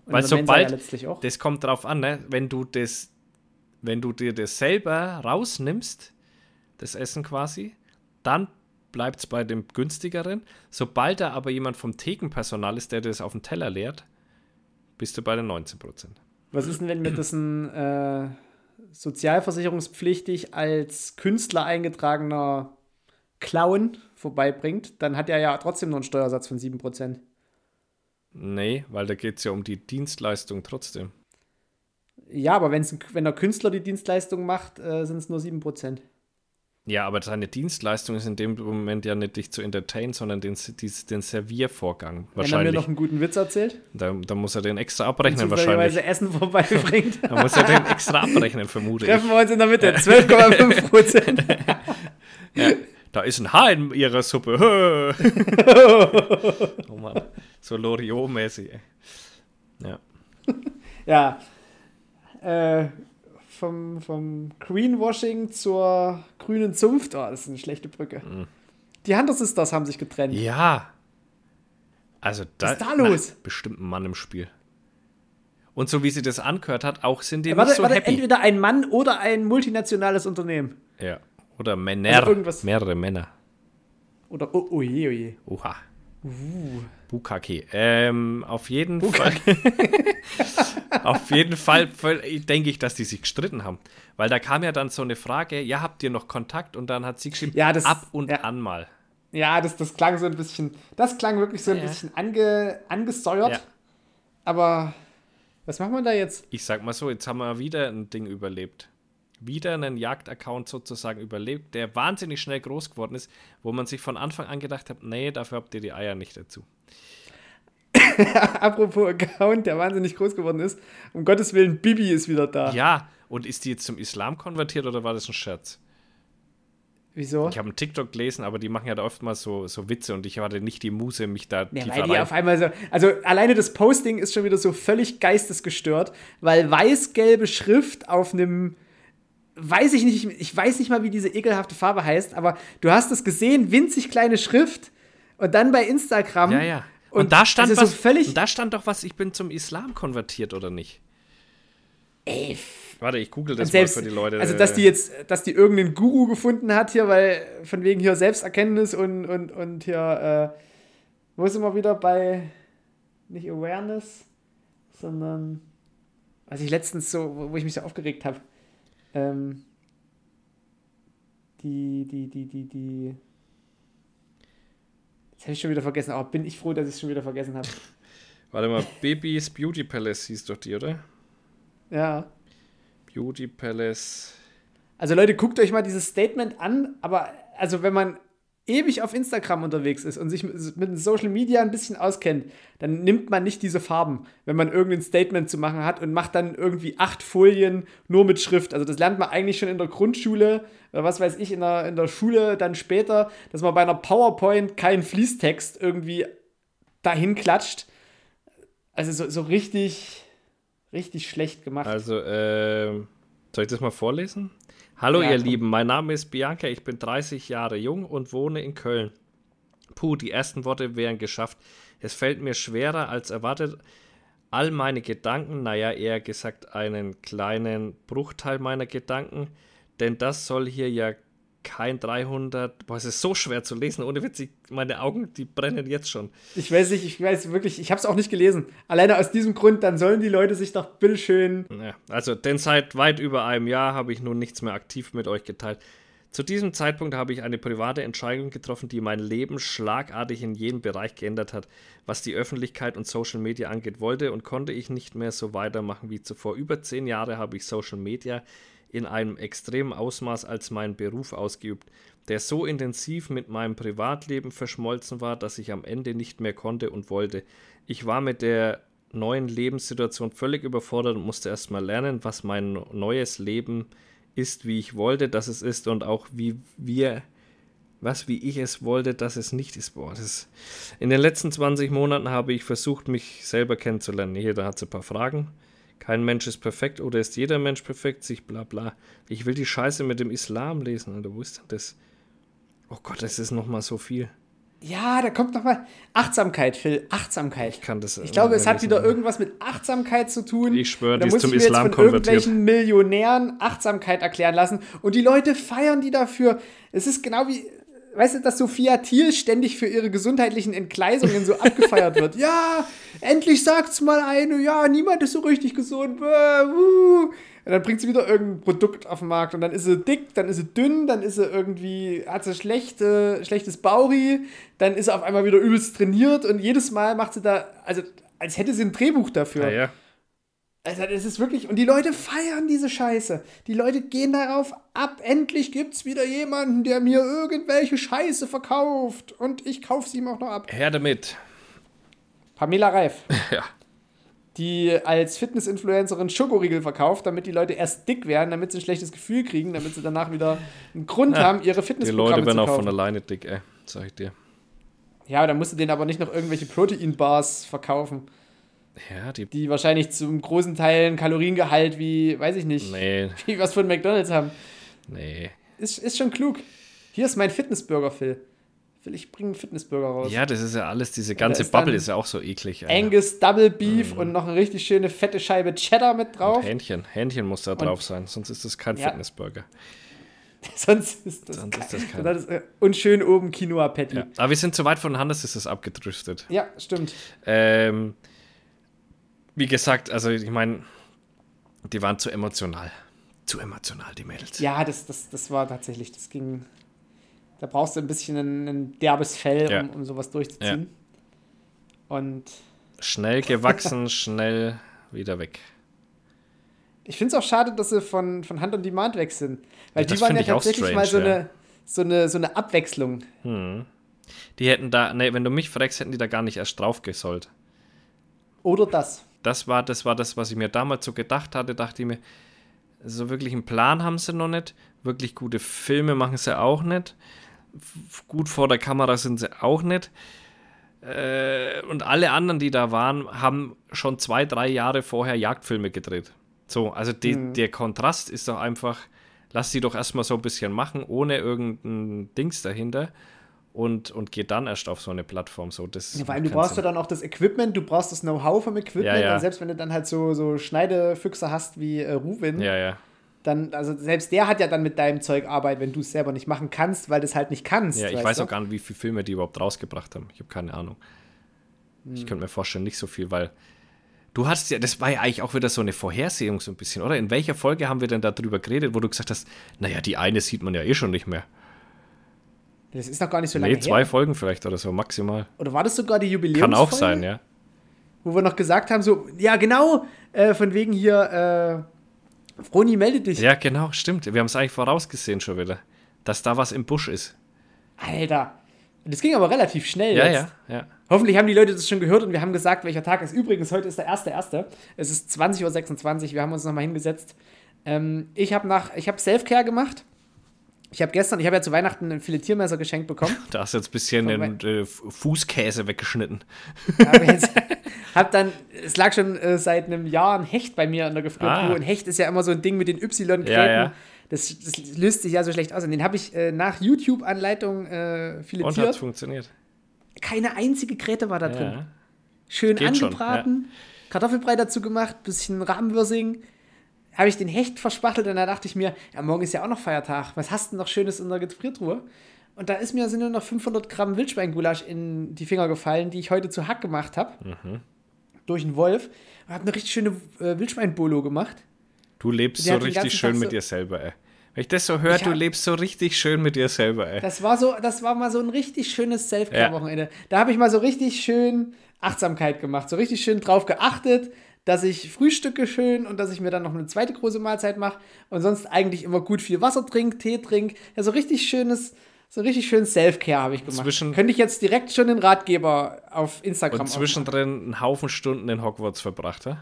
Und weil sobald, das kommt drauf an, ne? wenn du das, wenn du dir das selber rausnimmst, das Essen quasi, dann bleibt es bei dem günstigeren. Sobald da aber jemand vom Thekenpersonal ist, der das auf den Teller leert, bist du bei den 19% Was ist denn, wenn mir das ein äh, sozialversicherungspflichtig als Künstler eingetragener Clown vorbeibringt? Dann hat er ja trotzdem noch einen Steuersatz von 7% Nee, weil da geht es ja um die Dienstleistung trotzdem. Ja, aber wenn's, wenn der Künstler die Dienstleistung macht, äh, sind es nur 7 ja, aber seine Dienstleistung ist in dem Moment ja nicht dich zu entertainen, sondern den, den Serviervorgang. Wenn er mir noch einen guten Witz erzählt? Da, da muss er den extra abrechnen wahrscheinlich. Essen vorbeibringt. da muss er den extra abrechnen, vermute Treffen ich. wir uns in der Mitte, 12,5 Prozent. ja, da ist ein Haar in ihrer Suppe. oh Mann, so Loriot-mäßig. Ja. ja. Äh, vom, vom Greenwashing zur grünen Zunft. Oh, das ist eine schlechte Brücke. Mhm. Die Hunter Sisters haben sich getrennt. Ja. Also da, Was ist da los? Na, bestimmt ein Mann im Spiel. Und so wie sie das angehört hat, auch sind die ja, warte, nicht so warte, happy. Entweder ein Mann oder ein multinationales Unternehmen. Ja. Oder Männer. Also mehrere Männer. Oder oh, oh je, oh. Oha. Uh. Bukake. Ähm, auf jeden Bukake. Fall. auf jeden Fall denke ich, dass die sich gestritten haben. Weil da kam ja dann so eine Frage: Ja, habt ihr noch Kontakt? Und dann hat sie geschrieben: ja, das, ab und ja. an mal. Ja, das, das klang so ein bisschen. Das klang wirklich so ein ja, bisschen ange, angesteuert. Ja. Aber was machen wir da jetzt? Ich sag mal so: Jetzt haben wir wieder ein Ding überlebt wieder einen Jagdaccount sozusagen überlebt, der wahnsinnig schnell groß geworden ist, wo man sich von Anfang an gedacht hat, nee, dafür habt ihr die Eier nicht dazu. Apropos Account, der wahnsinnig groß geworden ist, um Gottes Willen, Bibi ist wieder da. Ja, und ist die jetzt zum Islam konvertiert oder war das ein Scherz? Wieso? Ich habe einen TikTok gelesen, aber die machen ja da oftmals so, so Witze und ich hatte nicht die Muse, mich da Ja, tiefer weil die rein- auf einmal so. Also alleine das Posting ist schon wieder so völlig geistesgestört, weil weiß-gelbe Schrift auf einem. Weiß ich nicht, ich weiß nicht mal, wie diese ekelhafte Farbe heißt, aber du hast es gesehen, winzig kleine Schrift und dann bei Instagram. Ja, ja. Und, da stand also was, so völlig. und da stand doch was, ich bin zum Islam konvertiert oder nicht? ey, Warte, ich google das Und selbst, mal für die Leute. also, dass die jetzt, dass die irgendeinen Guru gefunden hat hier, weil von wegen hier Selbsterkenntnis und, und, und hier, äh, wo ist immer wieder bei, nicht Awareness, sondern, was ich letztens so, wo ich mich so aufgeregt habe, ähm, die, die, die, die, die, jetzt habe ich schon wieder vergessen, aber bin ich froh, dass ich es schon wieder vergessen habe. Warte mal, Babys Beauty Palace hieß doch die, oder? Ja. Beauty Palace. Also Leute, guckt euch mal dieses Statement an, aber also wenn man ewig auf Instagram unterwegs ist und sich mit, Social Media ein bisschen auskennt, dann nimmt man nicht diese Farben, wenn man irgendein Statement zu machen hat und macht dann irgendwie acht Folien nur mit Schrift. Also das lernt man eigentlich schon in der Grundschule oder was weiß ich, in der, in der Schule dann später, dass man bei einer PowerPoint keinen Fließtext irgendwie dahin klatscht. Also so, so richtig, richtig schlecht gemacht. Also, ähm, soll ich das mal vorlesen? Hallo, Ja, ihr. Lieben, mein Name ist Bianca, ich bin 30 Jahre jung und wohne in Köln. Puh, die ersten Worte wären geschafft. Es fällt mir schwerer als erwartet. All meine Gedanken, naja, eher gesagt einen kleinen Bruchteil meiner Gedanken, denn das soll hier ja kein 300. Boah, es ist so schwer zu lesen, ohne Witz, ich, meine Augen, die brennen jetzt schon. Ich weiß nicht, ich weiß wirklich, ich habe es auch nicht gelesen. Alleine aus diesem Grund, dann sollen die Leute sich doch bitteschön. Ja, also, denn seit weit über einem Jahr habe ich nun nichts mehr aktiv mit euch geteilt. Zu diesem Zeitpunkt habe ich eine private Entscheidung getroffen, die mein Leben schlagartig in jedem Bereich geändert hat. Was die Öffentlichkeit und Social Media angeht, wollte und konnte ich nicht mehr so weitermachen wie zuvor. Über zehn Jahre habe ich Social Media in einem extremen Ausmaß als meinen Beruf ausgeübt, der so intensiv mit meinem Privatleben verschmolzen war, dass ich am Ende nicht mehr konnte und wollte. Ich war mit der neuen Lebenssituation völlig überfordert und musste erstmal lernen, was mein neues Leben ist, wie ich wollte, dass es ist und auch wie wir, was wie ich es wollte, dass es nicht ist. Boah, das ist in den letzten 20 Monaten habe ich versucht, mich selber kennenzulernen. Jeder hat so ein paar Fragen. Kein Mensch ist perfekt oder ist jeder Mensch perfekt, sich bla bla. Ich will die Scheiße mit dem Islam lesen, Alter. Wo ist denn das? Oh Gott, das ist nochmal so viel. Ja, da kommt noch mal Achtsamkeit, Phil, Achtsamkeit. Ich kann das. Ich glaube, es hat wieder irgendwas mit Achtsamkeit zu tun. Ich schwöre, da die ist muss zum ich mir jetzt Islam konvertiert. irgendwelchen Millionären Achtsamkeit erklären lassen. Und die Leute feiern die dafür. Es ist genau wie, weißt du, dass Sophia Thiel ständig für ihre gesundheitlichen Entgleisungen so abgefeiert wird. Ja, endlich sagt's mal eine. Ja, niemand ist so richtig gesund. Und dann bringt sie wieder irgendein Produkt auf den Markt und dann ist sie dick, dann ist sie dünn, dann ist sie irgendwie, hat sie schlechte, schlechtes Bauri, dann ist sie auf einmal wieder übelst trainiert und jedes Mal macht sie da, also als hätte sie ein Drehbuch dafür. Ja, ja. Also das ist wirklich, und die Leute feiern diese Scheiße. Die Leute gehen darauf ab, endlich gibt's wieder jemanden, der mir irgendwelche Scheiße verkauft und ich kauf sie ihm auch noch ab. Her damit. Pamela Reif, Ja. die als Fitness-Influencerin Schokoriegel verkauft, damit die Leute erst dick werden, damit sie ein schlechtes Gefühl kriegen, damit sie danach wieder einen Grund Ja, haben, ihre Die Fitnessprogramme Leute werden zu auch kaufen. von alleine dick, ey. Sag ich dir. Ja, da musst du denen aber nicht noch irgendwelche Protein-Bars verkaufen, Ja, die. die wahrscheinlich zum großen Teil ein Kaloriengehalt wie, weiß ich nicht, Nee, wie was von McDonalds haben. nee. Ist, ist schon klug. Hier ist mein Fitnessburger, Phil. Phil, ich bringe einen Fitnessburger raus. Ja, das ist ja alles, diese ganze ist Bubble ist ja auch so eklig. Alter. Angus Double Beef und noch eine richtig schöne fette Scheibe Cheddar mit drauf. Hähnchen. Hähnchen muss da drauf sein, sonst ist das kein Ja. Fitnessburger. Sonst ist das, Sonst ist das kein- das ist, äh, Und schön oben Quinoa Patty. Ja. Ja, Aber wir sind zu weit voneinander, ist es abgedriftet. stimmt. Ähm, wie gesagt, also ich meine, die waren zu emotional. Zu emotional, die Mädels. Ja, das, das, das war tatsächlich, das ging. Da brauchst du ein bisschen ein, ein derbes Fell, Ja. um, um sowas durchzuziehen. Und Schnell gewachsen, schnell wieder weg. ich finde es auch schade, dass sie von, von Hand on Demand weg sind. Weil Ja, die waren ja tatsächlich mal so strange, ja. eine, so, eine, so eine Abwechslung. Die hätten da, nee, wenn du mich fragst, hätten die da gar nicht erst drauf gesollt. Oder das. Das war, das war das, was ich mir damals so gedacht hatte, dachte ich mir, So wirklich einen Plan haben sie noch nicht. Wirklich gute Filme machen sie auch nicht. Gut vor der Kamera sind sie auch nicht. Äh, und alle anderen, die da waren, haben schon zwei, drei Jahre vorher Jagdfilme gedreht. So, also die, mhm. der Kontrast ist doch einfach, lass sie doch erstmal so ein bisschen machen, ohne irgendein Dings dahinter und, und geht dann erst auf so eine Plattform. So, das ja, allem, du brauchst ja dann auch das Equipment, du brauchst das Know-how vom Equipment. Ja, ja. Und selbst wenn du dann halt so, so Schneidefüchse hast wie äh, Ruwin, ja, ja. dann, also selbst der hat ja dann mit deinem Zeug Arbeit, wenn du es selber nicht machen kannst, weil du es halt nicht kannst. Ja, ich weiß auch gar nicht, wie viele Filme die überhaupt rausgebracht haben. Ich habe keine Ahnung. Hm. Ich könnte mir vorstellen, nicht so viel, weil du hast ja, das war ja eigentlich auch wieder so eine Vorhersehung so ein bisschen, oder? In welcher Folge haben wir denn darüber geredet, wo du gesagt hast, naja, die eine sieht man ja eh schon nicht mehr. Das ist noch gar nicht so lange nee, zwei her. Folgen vielleicht oder so, maximal. Oder war das sogar die Jubiläumsfolge? Kann auch sein, ja. Wo wir noch gesagt haben, so, ja genau, äh, von wegen hier, äh, Froni, melde dich. Ja, genau, stimmt. Wir haben es eigentlich vorausgesehen schon wieder, dass da was im Busch ist. Alter. Das ging aber relativ schnell ja, jetzt. Ja, ja. Hoffentlich haben die Leute das schon gehört und wir haben gesagt, welcher Tag ist. Übrigens, heute ist der 1.1. Es ist 20.26 Uhr. Wir haben uns nochmal hingesetzt. Ähm, ich habe nach, ich habe Selfcare gemacht. Ich habe gestern, ich habe ja zu Weihnachten ein Filetiermesser geschenkt bekommen. Da hast du jetzt ein bisschen den äh, Fußkäse weggeschnitten. Hab, jetzt, hab dann, es lag schon äh, seit einem Jahr ein Hecht bei mir in der Gefriertruhe. Ah. Und Hecht ist ja immer so ein Ding mit den Y-Gräten. Ja, ja. das, das, löst sich ja so schlecht aus. Und den habe ich äh, nach YouTube-Anleitung äh, filetiert. Und hat funktioniert. Keine einzige Gräte war da drin. Ja. Schön Geht angebraten, schon, Kartoffelbrei dazu gemacht, bisschen Rahmenwürsing habe ich den Hecht verspachtelt und da dachte ich mir, ja, morgen ist ja auch noch Feiertag. Was hast du noch Schönes in der Gefriertruhe? Und da ist mir sind nur noch 500 Gramm Wildschweingulasch in die Finger gefallen, die ich heute zu Hack gemacht habe. Mhm. Durch einen Wolf. Und habe eine richtig schöne äh, Wildschweinbolo gemacht. Du lebst so richtig schön Tag mit so dir selber, ey. Wenn ich das so höre, du lebst so richtig schön mit dir selber, ey. Das war so, das war mal so ein richtig schönes Selfcare-Wochenende. Ja. Da habe ich mal so richtig schön Achtsamkeit gemacht, so richtig schön drauf geachtet, dass ich frühstücke schön und dass ich mir dann noch eine zweite große Mahlzeit mache und sonst eigentlich immer gut viel Wasser trinke, Tee trinke. Ja, so richtig schönes, so richtig schön Self-Care habe ich gemacht. Zwischen Könnte ich jetzt direkt schon den Ratgeber auf Instagram Und zwischendrin aufmachen. einen Haufen Stunden in Hogwarts verbracht, ja?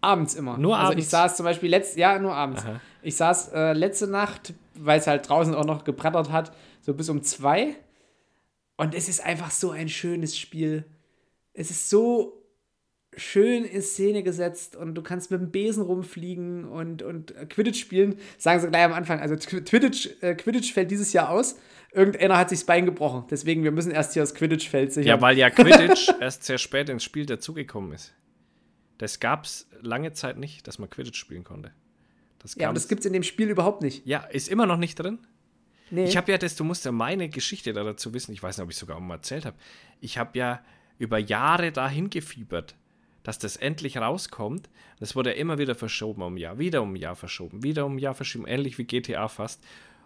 Abends immer. Nur also abends? ich saß zum Beispiel letzt, ja, nur abends. Aha. Ich saß äh, letzte Nacht, weil es halt draußen auch noch gebrettert hat, so bis um zwei. Und es ist einfach so ein schönes Spiel. Es ist so schön in Szene gesetzt und du kannst mit dem Besen rumfliegen und, und Quidditch spielen. Sagen sie gleich am Anfang. Also Quidditch, äh, Quidditch fällt dieses Jahr aus. Irgendeiner hat sich das Bein gebrochen. Deswegen, wir müssen erst hier das Quidditch-Feld sichern. Ja, weil ja Quidditch erst sehr spät ins Spiel dazugekommen ist. Das gab es lange Zeit nicht, dass man Quidditch spielen konnte. Das ja, aber das gibt es in dem Spiel überhaupt nicht. Ja, ist immer noch nicht drin. Nee. Ich habe ja das, du musst ja meine Geschichte da dazu wissen. Ich weiß nicht, ob ich sogar mal erzählt habe. Ich habe ja über Jahre dahin gefiebert dass das endlich rauskommt. Das wurde ja immer wieder verschoben um ein Jahr, wieder um ein Jahr verschoben, wieder um ein Jahr verschoben, ähnlich wie GTA fast.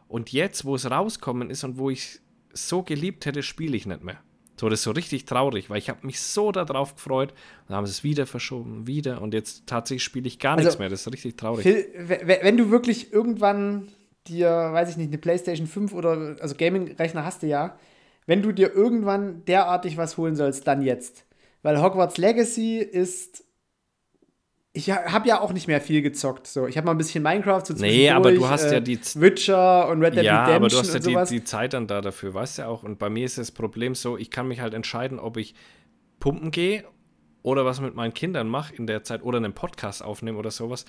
Und jetzt, wo es rauskommen ist und wo ich so geliebt hätte, spiele ich nicht mehr. So, das ist so richtig traurig, weil ich habe mich so darauf gefreut. Dann haben sie es wieder verschoben, wieder und jetzt tatsächlich spiele ich gar also, nichts mehr. Das ist richtig traurig. Phil, wenn du wirklich irgendwann dir, weiß ich nicht, eine PlayStation 5 oder also Gaming-Rechner hast du ja, wenn du dir irgendwann derartig was holen sollst, dann jetzt. Weil Hogwarts Legacy ist. Ich habe ja auch nicht mehr viel gezockt. So. Ich habe mal ein bisschen Minecraft so Nee, aber du hast äh, ja die. Witcher und Red Dead ja, Redemption. Ja, aber du hast ja die, die, Zeit dann da dafür, weißt du ja auch. Und bei mir ist das Problem so, ich kann mich halt entscheiden, ob ich pumpen gehe oder was mit meinen Kindern mache in der Zeit oder einen Podcast aufnehme oder sowas.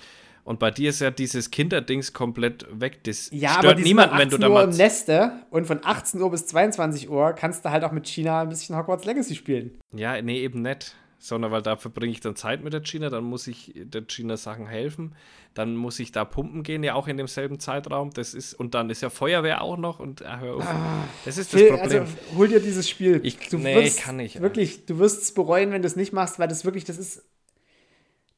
Und bei dir ist ja dieses Kinderdings komplett weg. Das ja, stört aber niemanden, wenn du da mal. Uhr im Neste und von 18 Uhr bis 22 Uhr kannst du halt auch mit China ein bisschen Hogwarts Legacy spielen. Ja, nee, eben nicht. Sondern weil da verbringe ich dann Zeit mit der China, dann muss ich der China Sachen helfen, dann muss ich da pumpen gehen, ja auch in demselben Zeitraum. Das ist, und dann ist ja Feuerwehr auch noch und ah, hör auf. Ah, das ist das Problem. Also hol dir dieses Spiel. Ich, du nee, wirst, kann nicht. Wirklich, du wirst es bereuen, wenn du es nicht machst, weil das wirklich, das ist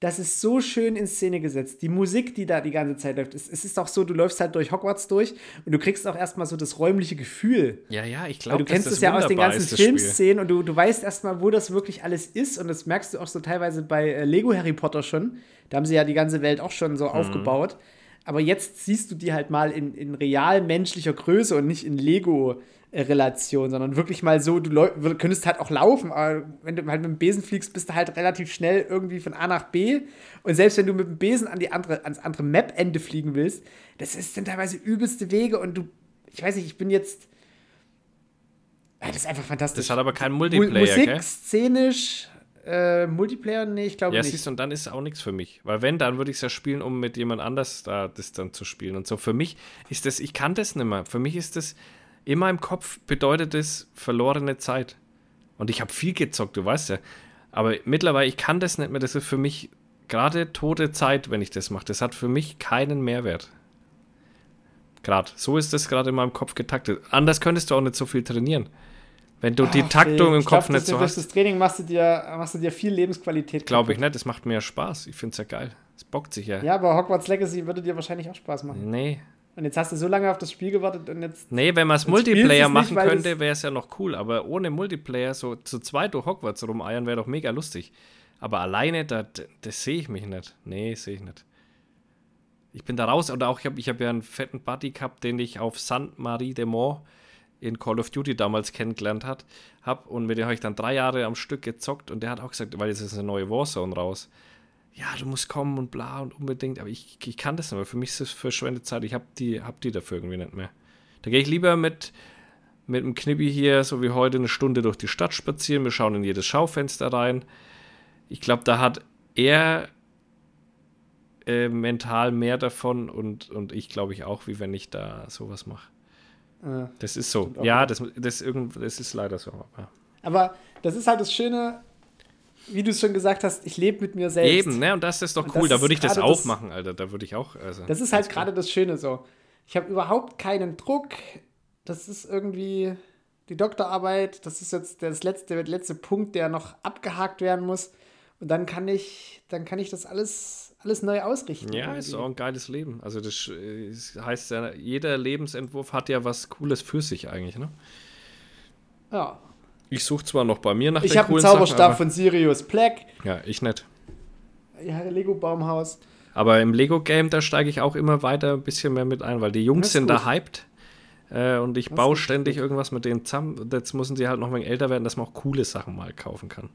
das ist so schön in Szene gesetzt. Die Musik, die da die ganze Zeit läuft. Es, es ist auch so, du läufst halt durch Hogwarts durch und du kriegst auch erstmal so das räumliche Gefühl. Ja, ja, ich glaube, Du kennst es ja aus den ganzen Filmszenen und du, du weißt erstmal, wo das wirklich alles ist. Und das merkst du auch so teilweise bei äh, Lego Harry Potter schon. Da haben sie ja die ganze Welt auch schon so mhm. aufgebaut. Aber jetzt siehst du die halt mal in, in real menschlicher Größe und nicht in Lego Relation, sondern wirklich mal so, du könntest halt auch laufen, aber wenn du halt mit dem Besen fliegst, bist du halt relativ schnell irgendwie von A nach B. Und selbst wenn du mit dem Besen an die andere, ans andere Map-Ende fliegen willst, das ist dann teilweise übelste Wege und du, ich weiß nicht, ich bin jetzt. Das ist einfach fantastisch. Das hat aber keinen Multiplayer, Musik, gell? szenisch, äh, Multiplayer, nee, ich glaube ja, nicht. Ja, siehst du, und dann ist es auch nichts für mich. Weil wenn, dann würde ich es ja spielen, um mit jemand anders da das dann zu spielen. Und so für mich ist das, ich kann das nicht mehr. Für mich ist das, in meinem Kopf bedeutet das verlorene Zeit. Und ich habe viel gezockt, du weißt ja. Aber mittlerweile, ich kann das nicht mehr. Das ist für mich gerade tote Zeit, wenn ich das mache. Das hat für mich keinen Mehrwert. Gerade. So ist das gerade in meinem Kopf getaktet. Anders könntest du auch nicht so viel trainieren. Wenn du Ach, die Taktung im Kopf glaub, nicht so hast. Durch das Training machst du dir, machst du dir viel Lebensqualität. Glaube ich nicht, das macht mir ja Spaß. Ich finde es ja geil. Es bockt sich ja. Ja, aber Hogwarts Legacy würde dir wahrscheinlich auch Spaß machen. Nee. Und jetzt hast du so lange auf das Spiel gewartet und jetzt. Nee, wenn man es Multiplayer machen nicht, könnte, wäre es ja noch cool. Aber ohne Multiplayer, so zu zweit durch Hogwarts rumeiern, wäre doch mega lustig. Aber alleine, da, das sehe ich mich nicht. Nee, sehe ich nicht. Ich bin da raus. Oder auch, ich habe ich hab ja einen fetten Buddy gehabt, den ich auf Saint Marie de Mont in Call of Duty damals kennengelernt hat, hab und mit dem habe ich dann drei Jahre am Stück gezockt und der hat auch gesagt, weil jetzt ist eine neue Warzone raus. Ja, du musst kommen und bla und unbedingt, aber ich, ich kann das nicht mehr. Für mich ist es verschwendete Zeit. Ich habe die, hab die dafür irgendwie nicht mehr. Da gehe ich lieber mit, mit dem Knibbi hier, so wie heute, eine Stunde durch die Stadt spazieren. Wir schauen in jedes Schaufenster rein. Ich glaube, da hat er äh, mental mehr davon und, und ich glaube ich auch, wie wenn ich da sowas mache. Äh, das ist so. Ja, das, das, irgend, das ist leider so. Aber das ist halt das Schöne, wie du es schon gesagt hast, ich lebe mit mir selbst. Eben, ne? Und das ist doch cool. Da würde ich das auch das, machen, Alter. Da würde ich auch. Also, das ist halt gerade das Schöne so. Ich habe überhaupt keinen Druck. Das ist irgendwie die Doktorarbeit. Das ist jetzt das letzte, der letzte Punkt, der noch abgehakt werden muss. Und dann kann ich, dann kann ich das alles alles neu ausrichten. Ja, irgendwie. ist auch ein geiles Leben. Also das heißt ja, jeder Lebensentwurf hat ja was Cooles für sich eigentlich, ne? Ja. Ich suche zwar noch bei mir nach ich den coolen Ich habe einen Zauberstab von Sirius Black. Ja, ich nicht. Ja, Lego Baumhaus. Aber im Lego-Game, da steige ich auch immer weiter ein bisschen mehr mit ein, weil die Jungs sind gut. da hyped. Äh, und ich das baue ständig gut. irgendwas mit denen zusammen. Jetzt müssen sie halt noch ein wenig älter werden, dass man auch coole Sachen mal kaufen kann.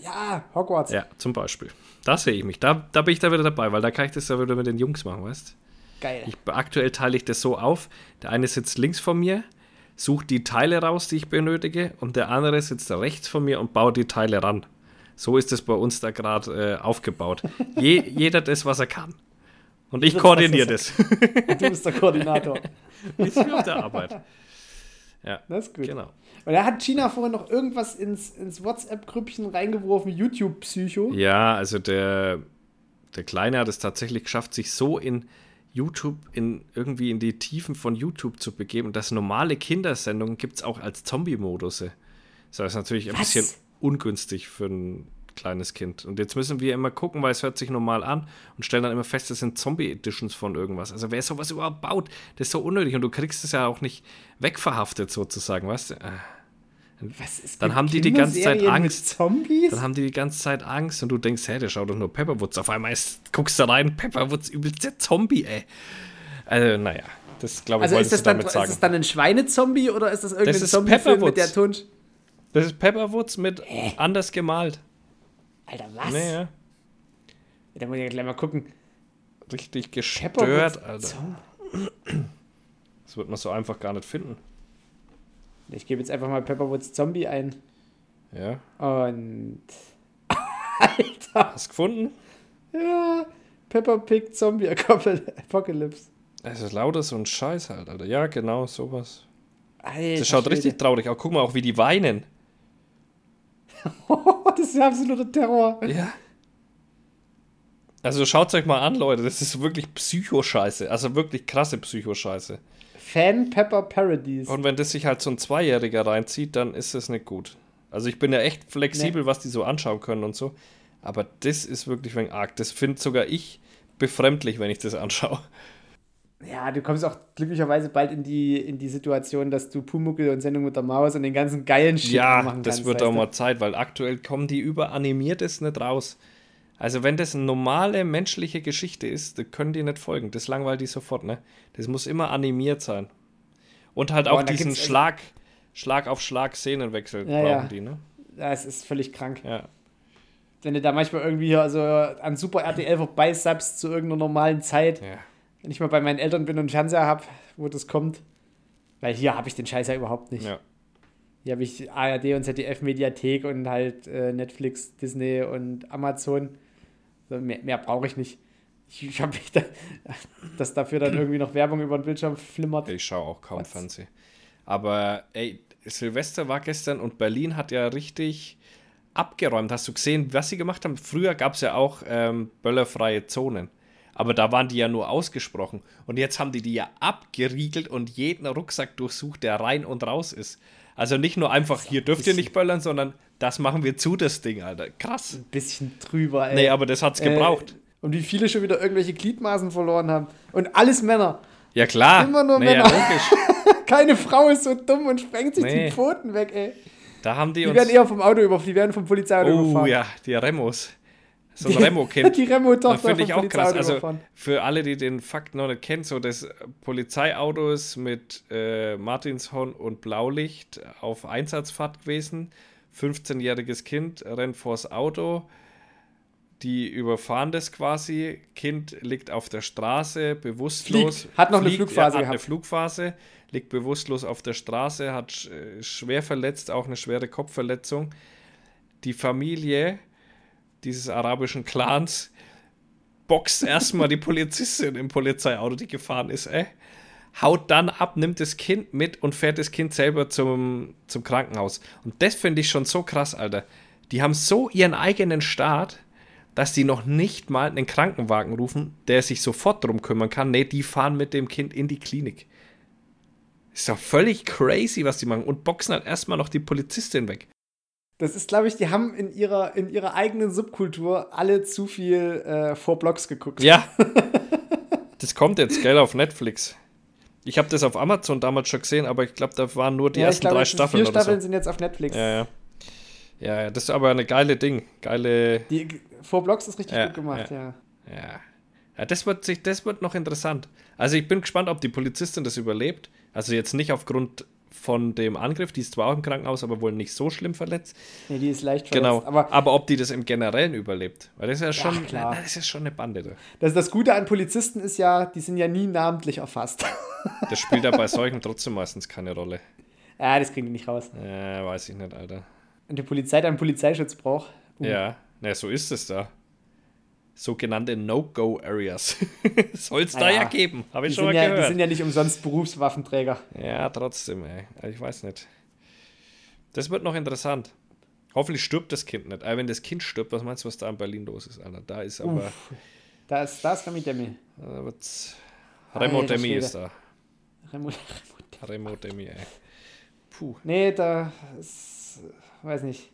Ja, Hogwarts. Ja, zum Beispiel. Da sehe ich mich. Da, da bin ich da wieder dabei, weil da kann ich das ja wieder mit den Jungs machen, weißt Geil. Ich, aktuell teile ich das so auf. Der eine sitzt links von mir, sucht die Teile raus, die ich benötige, und der andere sitzt rechts von mir und baut die Teile ran. So ist es bei uns da gerade äh, aufgebaut. Je, jeder das, was er kann. Und ich koordiniere das. du bist der Koordinator. Ist wie auf der Arbeit. Ja, das ist gut. Genau. Und da hat China vorhin noch irgendwas ins, ins WhatsApp-Grüppchen reingeworfen, YouTube-Psycho. Ja, also der, der Kleine hat es tatsächlich geschafft, sich so in YouTube, in irgendwie in die Tiefen von YouTube zu begeben. Und das normale Kindersendungen gibt es auch als Zombie-Modus. Das ist natürlich ein Was? bisschen ungünstig für ein kleines Kind. Und jetzt müssen wir immer gucken, weil es hört sich normal an und stellen dann immer fest, das sind Zombie-Editions von irgendwas. Also wer sowas überhaupt baut, das ist so unnötig und du kriegst es ja auch nicht wegverhaftet sozusagen, weißt du? Was ist dann haben die die ganze Zeit Angst. Zombies? Dann haben die die ganze Zeit Angst und du denkst, hey, der schaut doch nur Pepperwoods. Auf einmal ist, guckst du rein, Pepperwoods übelst der Zombie, ey. Also, naja, das glaube ich, also ist das dann, damit sagen. Ist das dann ein Schweinezombie oder ist das irgendein das Zombie mit der Tunsch? Das ist Pepperwoods mit äh. anders gemalt. Alter, was? Nee, ja. Da muss ich gleich mal gucken. Richtig gestört, Alter. Das wird man so einfach gar nicht finden. Ich gebe jetzt einfach mal Pepperwoods Zombie ein. Ja. Und. Alter! Hast du gefunden? Ja. Pepper Pig Zombie Apocalypse. Es ist lauter so ein Scheiß halt, Alter. Ja, genau, sowas. Alter, das schaut Schwede. richtig traurig aus. Guck mal auch, wie die weinen. das ist absoluter Terror. Ja. Also schaut euch mal an, Leute. Das ist wirklich Psychoscheiße. Also wirklich krasse Psychoscheiße. Fan Pepper Parodies. Und wenn das sich halt so ein Zweijähriger reinzieht, dann ist das nicht gut. Also ich bin ja echt flexibel, nee. was die so anschauen können und so. Aber das ist wirklich ein arg. Das finde sogar ich befremdlich, wenn ich das anschaue. Ja, du kommst auch glücklicherweise bald in die, in die Situation, dass du Pumuckel und Sendung mit der Maus und den ganzen geilen Shit ja, machen kannst. Ja, das wird auch mal Zeit, weil aktuell kommen die überanimiertes nicht raus. Also wenn das eine normale menschliche Geschichte ist, dann können die nicht folgen. Das langweilt die sofort, ne? Das muss immer animiert sein. Und halt Boah, auch diesen Schlag, Schlag auf Schlag Szenenwechsel Ja, brauchen ja. die, ne? Das ist völlig krank. Ja. Wenn du da manchmal irgendwie hier also an Super RTL vorbeisubst zu irgendeiner normalen Zeit, ja. wenn ich mal bei meinen Eltern bin und einen Fernseher habe, wo das kommt. Weil hier habe ich den Scheiß ja überhaupt nicht. Ja. Hier habe ich ARD und ZDF Mediathek und halt äh, Netflix, Disney und Amazon. Mehr mehr brauche ich nicht. Ich, ich habe mich da, dass dafür dann irgendwie noch Werbung über den Bildschirm flimmert. Ich schaue auch kaum Was? Fernsehen. Aber ey, Silvester war gestern und Berlin hat ja richtig abgeräumt. Hast du gesehen, was sie gemacht haben? Früher gab es ja auch ähm, böllerfreie Zonen. Aber da waren die ja nur ausgesprochen. Und jetzt haben die die ja abgeriegelt und jeden Rucksack durchsucht, der rein und raus ist. Also nicht nur einfach, hier dürft ihr nicht böllern, sondern das machen wir zu, das Ding, Alter. Krass. Ein bisschen drüber, ey. Nee, aber das hat's gebraucht. Äh, und wie viele schon wieder irgendwelche Gliedmaßen verloren haben. Und alles Männer. ja, klar. immer nur nee, ja, Männer. logisch. Keine Frau ist so dumm und sprengt sich Nee. die Pfoten weg, ey. Da haben die, Die uns. werden eher vom Auto überfahren, die werden vom Polizeiauto oh überfahren. ja, die Remos. So ein Remo-Kind. Die Remo-Tochter Das finde ich auch krass. Also überfahren. für alle, die den Fakt noch nicht kennen, so das Polizeiauto ist mit äh, Martinshorn und Blaulicht auf Einsatzfahrt gewesen. 15-jähriges Kind rennt vors Auto. Die überfahren das quasi. Kind liegt auf der Straße, bewusstlos. Fliegt. Hat noch eine Fliegt, Flugphase ja, hat eine gehabt. Flugphase, liegt bewusstlos auf der Straße, hat äh, schwer verletzt, auch eine schwere Kopfverletzung. Die Familie dieses arabischen Clans boxt erstmal die Polizistin im Polizeiauto, die gefahren ist, ey. Haut dann ab, nimmt das Kind mit und fährt das Kind selber zum, zum Krankenhaus. Und das finde ich schon so krass, Alter. Die haben so ihren eigenen Staat, dass die noch nicht mal einen Krankenwagen rufen, der sich sofort drum kümmern kann. Nee, die fahren mit dem Kind in die Klinik. Ist doch völlig crazy, was die machen. Und boxen halt erstmal noch die Polizistin weg. Das ist, glaube ich, die haben in ihrer, in ihrer eigenen Subkultur alle zu viel äh, vor Blocks geguckt. Ja. das kommt jetzt, gell, auf Netflix. Ich habe das auf Amazon damals schon gesehen, aber ich glaube, da waren nur die Ja, ersten glaube, drei Staffeln vier oder Staffeln so. sind jetzt auf Netflix. Ja, ja. Ja, ja, das ist aber eine geile Ding. Geile. Die vor Blocks ist richtig Ja, gut gemacht, ja. Ja. Ja, das wird, sich, das wird noch interessant. Also ich bin gespannt, ob die Polizistin das überlebt. Also jetzt nicht aufgrund von dem Angriff, die ist zwar auch im Krankenhaus, aber wohl nicht so schlimm verletzt. Nee, die ist leicht verletzt. Genau. Aber Aber, ob die das im Generellen überlebt. Weil das ist ja schon, klar. na, das ist schon eine Bande. Da. das, das Gute an Polizisten ist ja, die sind ja nie namentlich erfasst. Das spielt ja bei solchen trotzdem meistens keine Rolle. ja, das kriegen die nicht raus. Ja, weiß ich nicht, Alter. Und die Polizei dann Polizeischutz braucht. uh, Ja, na, so ist es da. Sogenannte No-Go-Areas. Soll es da Naja, ja geben. Habe Die ich schon sind, mal ja, die gehört. sind ja nicht umsonst Berufswaffenträger. Ja, trotzdem, ey. Also Ich weiß nicht. Das wird noch interessant. Hoffentlich stirbt das Kind nicht. Aber wenn das Kind stirbt, was meinst du, was da in Berlin los ist, Alter? Da ist aber. Uff. Da ist, da Remi Demi. Da wird's. Remo Demi ist da. Remo, Remo Demi, ey. Puh. nee, da ist, weiß nicht.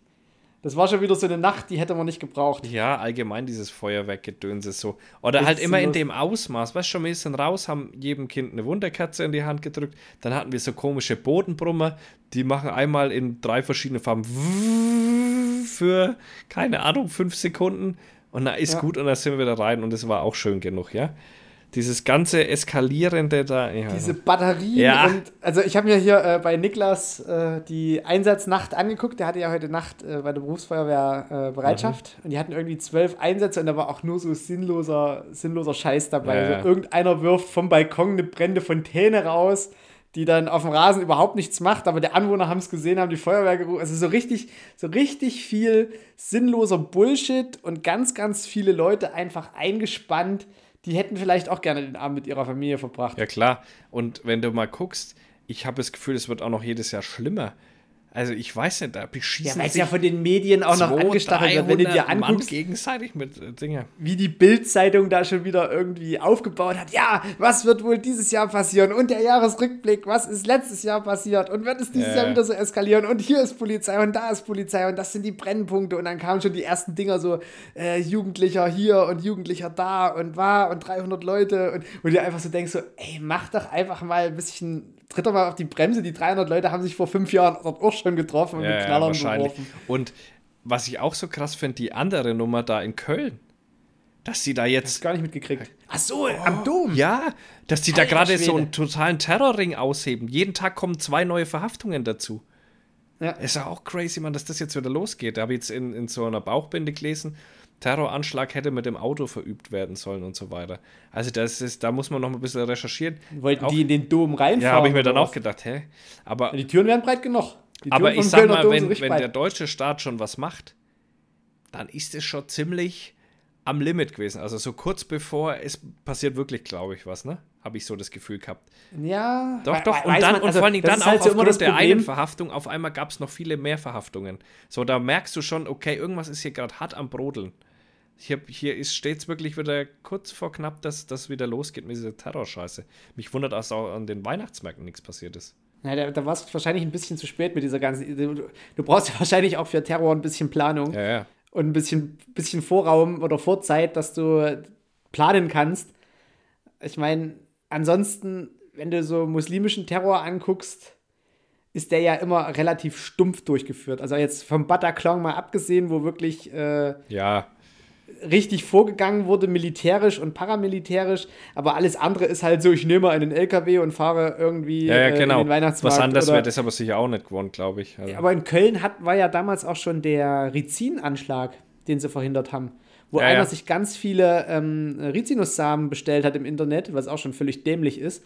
Das war schon wieder so eine Nacht, die hätte man nicht gebraucht. Ja, allgemein dieses Feuerwerkgedönse so. Oder halt Ist immer in dem Ausmaß. Weißt du, schon, wir sind raus, haben jedem Kind eine Wunderkerze in die Hand gedrückt. Dann hatten wir so komische Bodenbrummer, die machen einmal in drei verschiedene Farben für, keine Ahnung, fünf Sekunden. Und na, ist Ja. gut und dann sind wir wieder rein und es war auch schön genug, ja. Dieses ganze Eskalierende da. Ja. Diese Batterien Ja. und also ich habe mir hier äh, bei Niklas äh, die Einsatznacht angeguckt. Der hatte ja heute Nacht äh, bei der Berufsfeuerwehr äh, Bereitschaft Mhm. und die hatten irgendwie zwölf Einsätze und da war auch nur so sinnloser, sinnloser Scheiß dabei. Ja, Also irgendeiner wirft vom Balkon eine brennende Fontäne raus, die dann auf dem Rasen überhaupt nichts macht, aber der Anwohner haben es gesehen, haben die Feuerwehr gerufen. Also so richtig, so richtig viel sinnloser Bullshit und ganz, ganz viele Leute einfach eingespannt. Die hätten vielleicht auch gerne den Abend mit ihrer Familie verbracht. Ja, klar. Und wenn du mal guckst, ich habe das Gefühl, es wird auch noch jedes Jahr schlimmer. Also ich weiß nicht, da Ja, beschießen weil es sich ja von den Medien auch noch 200, angestachelt wird, wenn du dir 300 Mann anguckst, gegenseitig mit äh, Dinger. wie die Bild-Zeitung da schon wieder irgendwie aufgebaut hat. Ja, was wird wohl dieses Jahr passieren? Und der Jahresrückblick, was ist letztes Jahr passiert? Und wird es dieses Ja. Jahr wieder so eskalieren? Und hier ist Polizei und da ist Polizei und das sind die Brennpunkte. Und dann kamen schon die ersten Dinger so, äh, Jugendlicher hier und Jugendlicher da und war und 300 Leute. Und wo du einfach so denkst, so, ey, mach doch einfach mal ein bisschen, tritt doch mal auf die Bremse. Die 300 Leute haben sich vor fünf Jahren dort auch schon getroffen und mit Knallern wahrscheinlich. beworfen. Und was ich auch so krass finde, die andere Nummer da in Köln. dass die da jetzt. Gar nicht mitgekriegt. Ach so, am Dom. Ja, dass die da gerade so einen totalen Terrorring ausheben. Jeden Tag kommen zwei neue Verhaftungen dazu. Ja. Ist ja auch crazy, man, dass das jetzt wieder losgeht. Da habe ich jetzt in, in so einer Bauchbinde gelesen, Terroranschlag hätte mit dem Auto verübt werden sollen und so weiter. Also das ist, da muss man noch ein bisschen recherchieren. Wollten Auch- die in den Dom reinfahren? Ja, habe ich mir dann auch gedacht, hä? Aber, Die Türen wären breit genug. Aber ich sag mal, wenn, wenn der deutsche Staat schon was macht, dann ist es schon ziemlich am Limit gewesen. Also so kurz bevor es passiert wirklich, glaube ich, was, ne? Habe ich so das Gefühl gehabt. Ja, Doch, doch. Und, dann, man- und also, vor allen Dingen dann ist auch halt so aufgrund der einen Verhaftung, auf einmal gab es noch viele mehr Verhaftungen. So, da merkst du schon, okay, irgendwas ist hier gerade hart am Brodeln. Hier, hier ist stets wirklich wieder kurz vor knapp, dass das wieder losgeht mit dieser Terrorscheiße. Mich wundert, dass auch an den Weihnachtsmärkten nichts passiert ist. Ja, da, da war es wahrscheinlich ein bisschen zu spät mit dieser ganzen. Du, du brauchst ja wahrscheinlich auch für Terror ein bisschen Planung Ja, ja. und ein bisschen, bisschen Vorraum oder Vorzeit, dass du planen kannst. Ich meine, ansonsten, wenn du so muslimischen Terror anguckst, ist der ja immer relativ stumpf durchgeführt. Also jetzt vom Bataclan mal abgesehen, wo wirklich äh, Ja, richtig vorgegangen wurde, militärisch und paramilitärisch, aber alles andere ist halt so, ich nehme einen LKW und fahre irgendwie ja, ja äh, genau. in den Weihnachtsmarkt. Was anderes oder- wäre das aber sicher auch nicht gewonnen, glaube ich. Also, Aber in Köln hat, war ja damals auch schon der Rizin-Anschlag, den sie verhindert haben. Wo Ja, einer ja. sich ganz viele ähm, Rizinussamen bestellt hat im Internet, was auch schon völlig dämlich ist.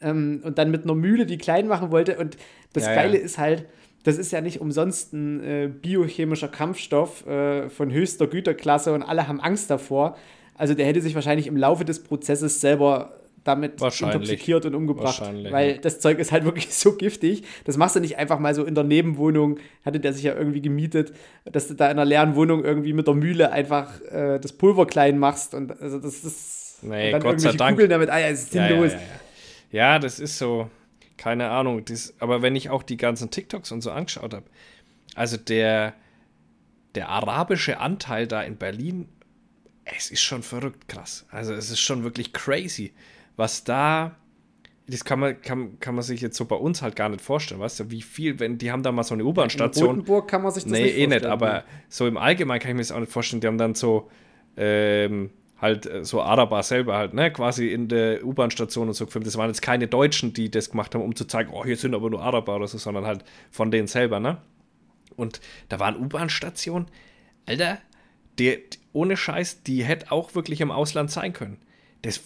Ähm, und dann mit einer Mühle die klein machen wollte. Und das Ja, Geile ist halt, das ist ja nicht umsonst ein äh, biochemischer Kampfstoff äh, von höchster Güterklasse und alle haben Angst davor. Also der hätte sich wahrscheinlich im Laufe des Prozesses selber damit intoxikiert und umgebracht. Weil ja. das Zeug ist halt wirklich so giftig. Das machst du nicht einfach mal so in der Nebenwohnung, hatte der sich ja irgendwie gemietet, dass du da in einer leeren Wohnung irgendwie mit der Mühle einfach äh, das Pulver klein machst und also das ist Nee, und dann Gott sei irgendwelche Dank. Kugeln damit, ah ja, ist ja, ja, ja. ja, das ist so, keine Ahnung. Das, aber wenn ich auch die ganzen TikToks und so angeschaut habe, also der, der arabische Anteil da in Berlin, es ist schon verrückt krass. Also es ist schon wirklich crazy, was da, das kann man, kann, kann man sich jetzt so bei uns halt gar nicht vorstellen, weißt du, wie viel, wenn, die haben da mal so eine In U-Bahn-Station. Rotenburg kann man sich das Nee, nicht eh nicht, vorstellen. aber so im Allgemeinen kann ich mir das auch nicht vorstellen. Die haben dann so, ähm, halt äh, so Araber selber halt, ne, quasi in der U-Bahn-Station und so gefilmt. Das waren jetzt keine Deutschen, die das gemacht haben, um zu zeigen, oh, hier sind aber nur Araber oder so, sondern halt von denen selber, ne? Und da waren U-Bahn-Stationen, Alter, die, ohne Scheiß, die hätte auch wirklich im Ausland sein können. Das,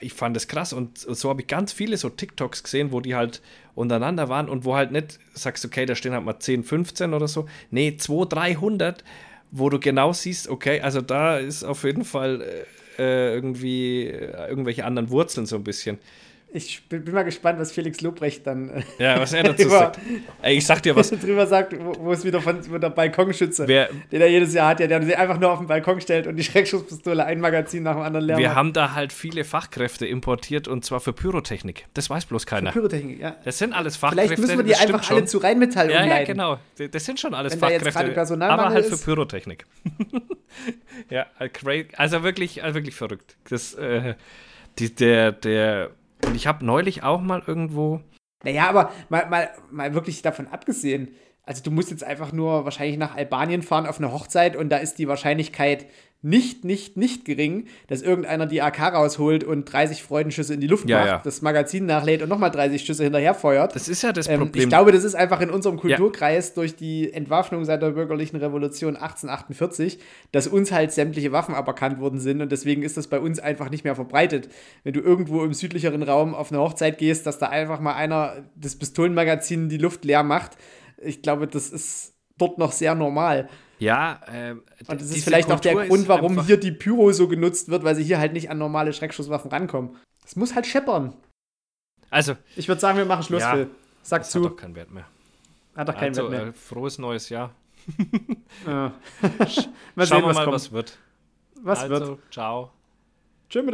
ich fand das krass und so habe ich ganz viele so TikToks gesehen, wo die halt untereinander waren und wo halt nicht sagst, okay, da stehen halt mal 10, 15 oder so. Nee, 200, 300, wo du genau siehst, okay, also da ist auf jeden Fall äh, äh, irgendwie äh, irgendwelche anderen Wurzeln so ein bisschen. Ich bin bin mal gespannt, was Felix Lobrecht dann äh, Ja, was er dazu Über- sagt. Ey, ich sag dir was. drüber sagt, wo, wo es wieder von wo der Balkonschütze, Wer- den er jedes Jahr hat, ja, der sich einfach nur auf den Balkon stellt und die Schreckschusspistole ein Magazin nach dem anderen leer Wir haben da halt viele Fachkräfte importiert und zwar für Pyrotechnik. Das weiß bloß keiner. Pyrotechnik, ja. Das sind alles Fachkräfte. Vielleicht müssen wir die einfach stimmt alle schon. zu Rheinmetall Ja, ja, umleiten. genau. D- Das sind schon alles Wenn Fachkräfte, aber halt für ist. Pyrotechnik. ja, also wirklich, also wirklich verrückt. Das, äh, die, der, der, und ich habe neulich auch mal irgendwo, Naja, aber mal, mal, mal wirklich davon abgesehen. Also du musst jetzt einfach nur wahrscheinlich nach Albanien fahren auf eine Hochzeit und da ist die Wahrscheinlichkeit nicht, nicht, nicht gering, dass irgendeiner die AK rausholt und 30 Freudenschüsse in die Luft Ja, macht, ja. das Magazin nachlädt und nochmal 30 Schüsse hinterher feuert. das ist ja das Ähm, Problem. ich glaube, das ist einfach in unserem Kulturkreis durch die Entwaffnung seit der bürgerlichen Revolution 1848, dass uns halt sämtliche Waffen aberkannt worden sind und deswegen ist das bei uns einfach nicht mehr verbreitet. Wenn du irgendwo im südlicheren Raum auf eine Hochzeit gehst, dass da einfach mal einer das Pistolenmagazin die Luft leer macht, ich glaube, das ist dort noch sehr normal. ja, ähm, Und das ist vielleicht auch der Kultur Grund, warum hier die Pyro so genutzt wird, weil sie hier halt nicht an normale Schreckschusswaffen rankommen. Es muss halt scheppern. Also, Ich würde sagen, wir machen Schluss, Ja. Phil. Sag zu. hat doch keinen Wert mehr. Hat doch keinen also, Wert mehr. äh, frohes neues Jahr. Ja. mal Schauen sehen, wir was mal, kommt. was wird. was also, wird. ciao. Tschüss.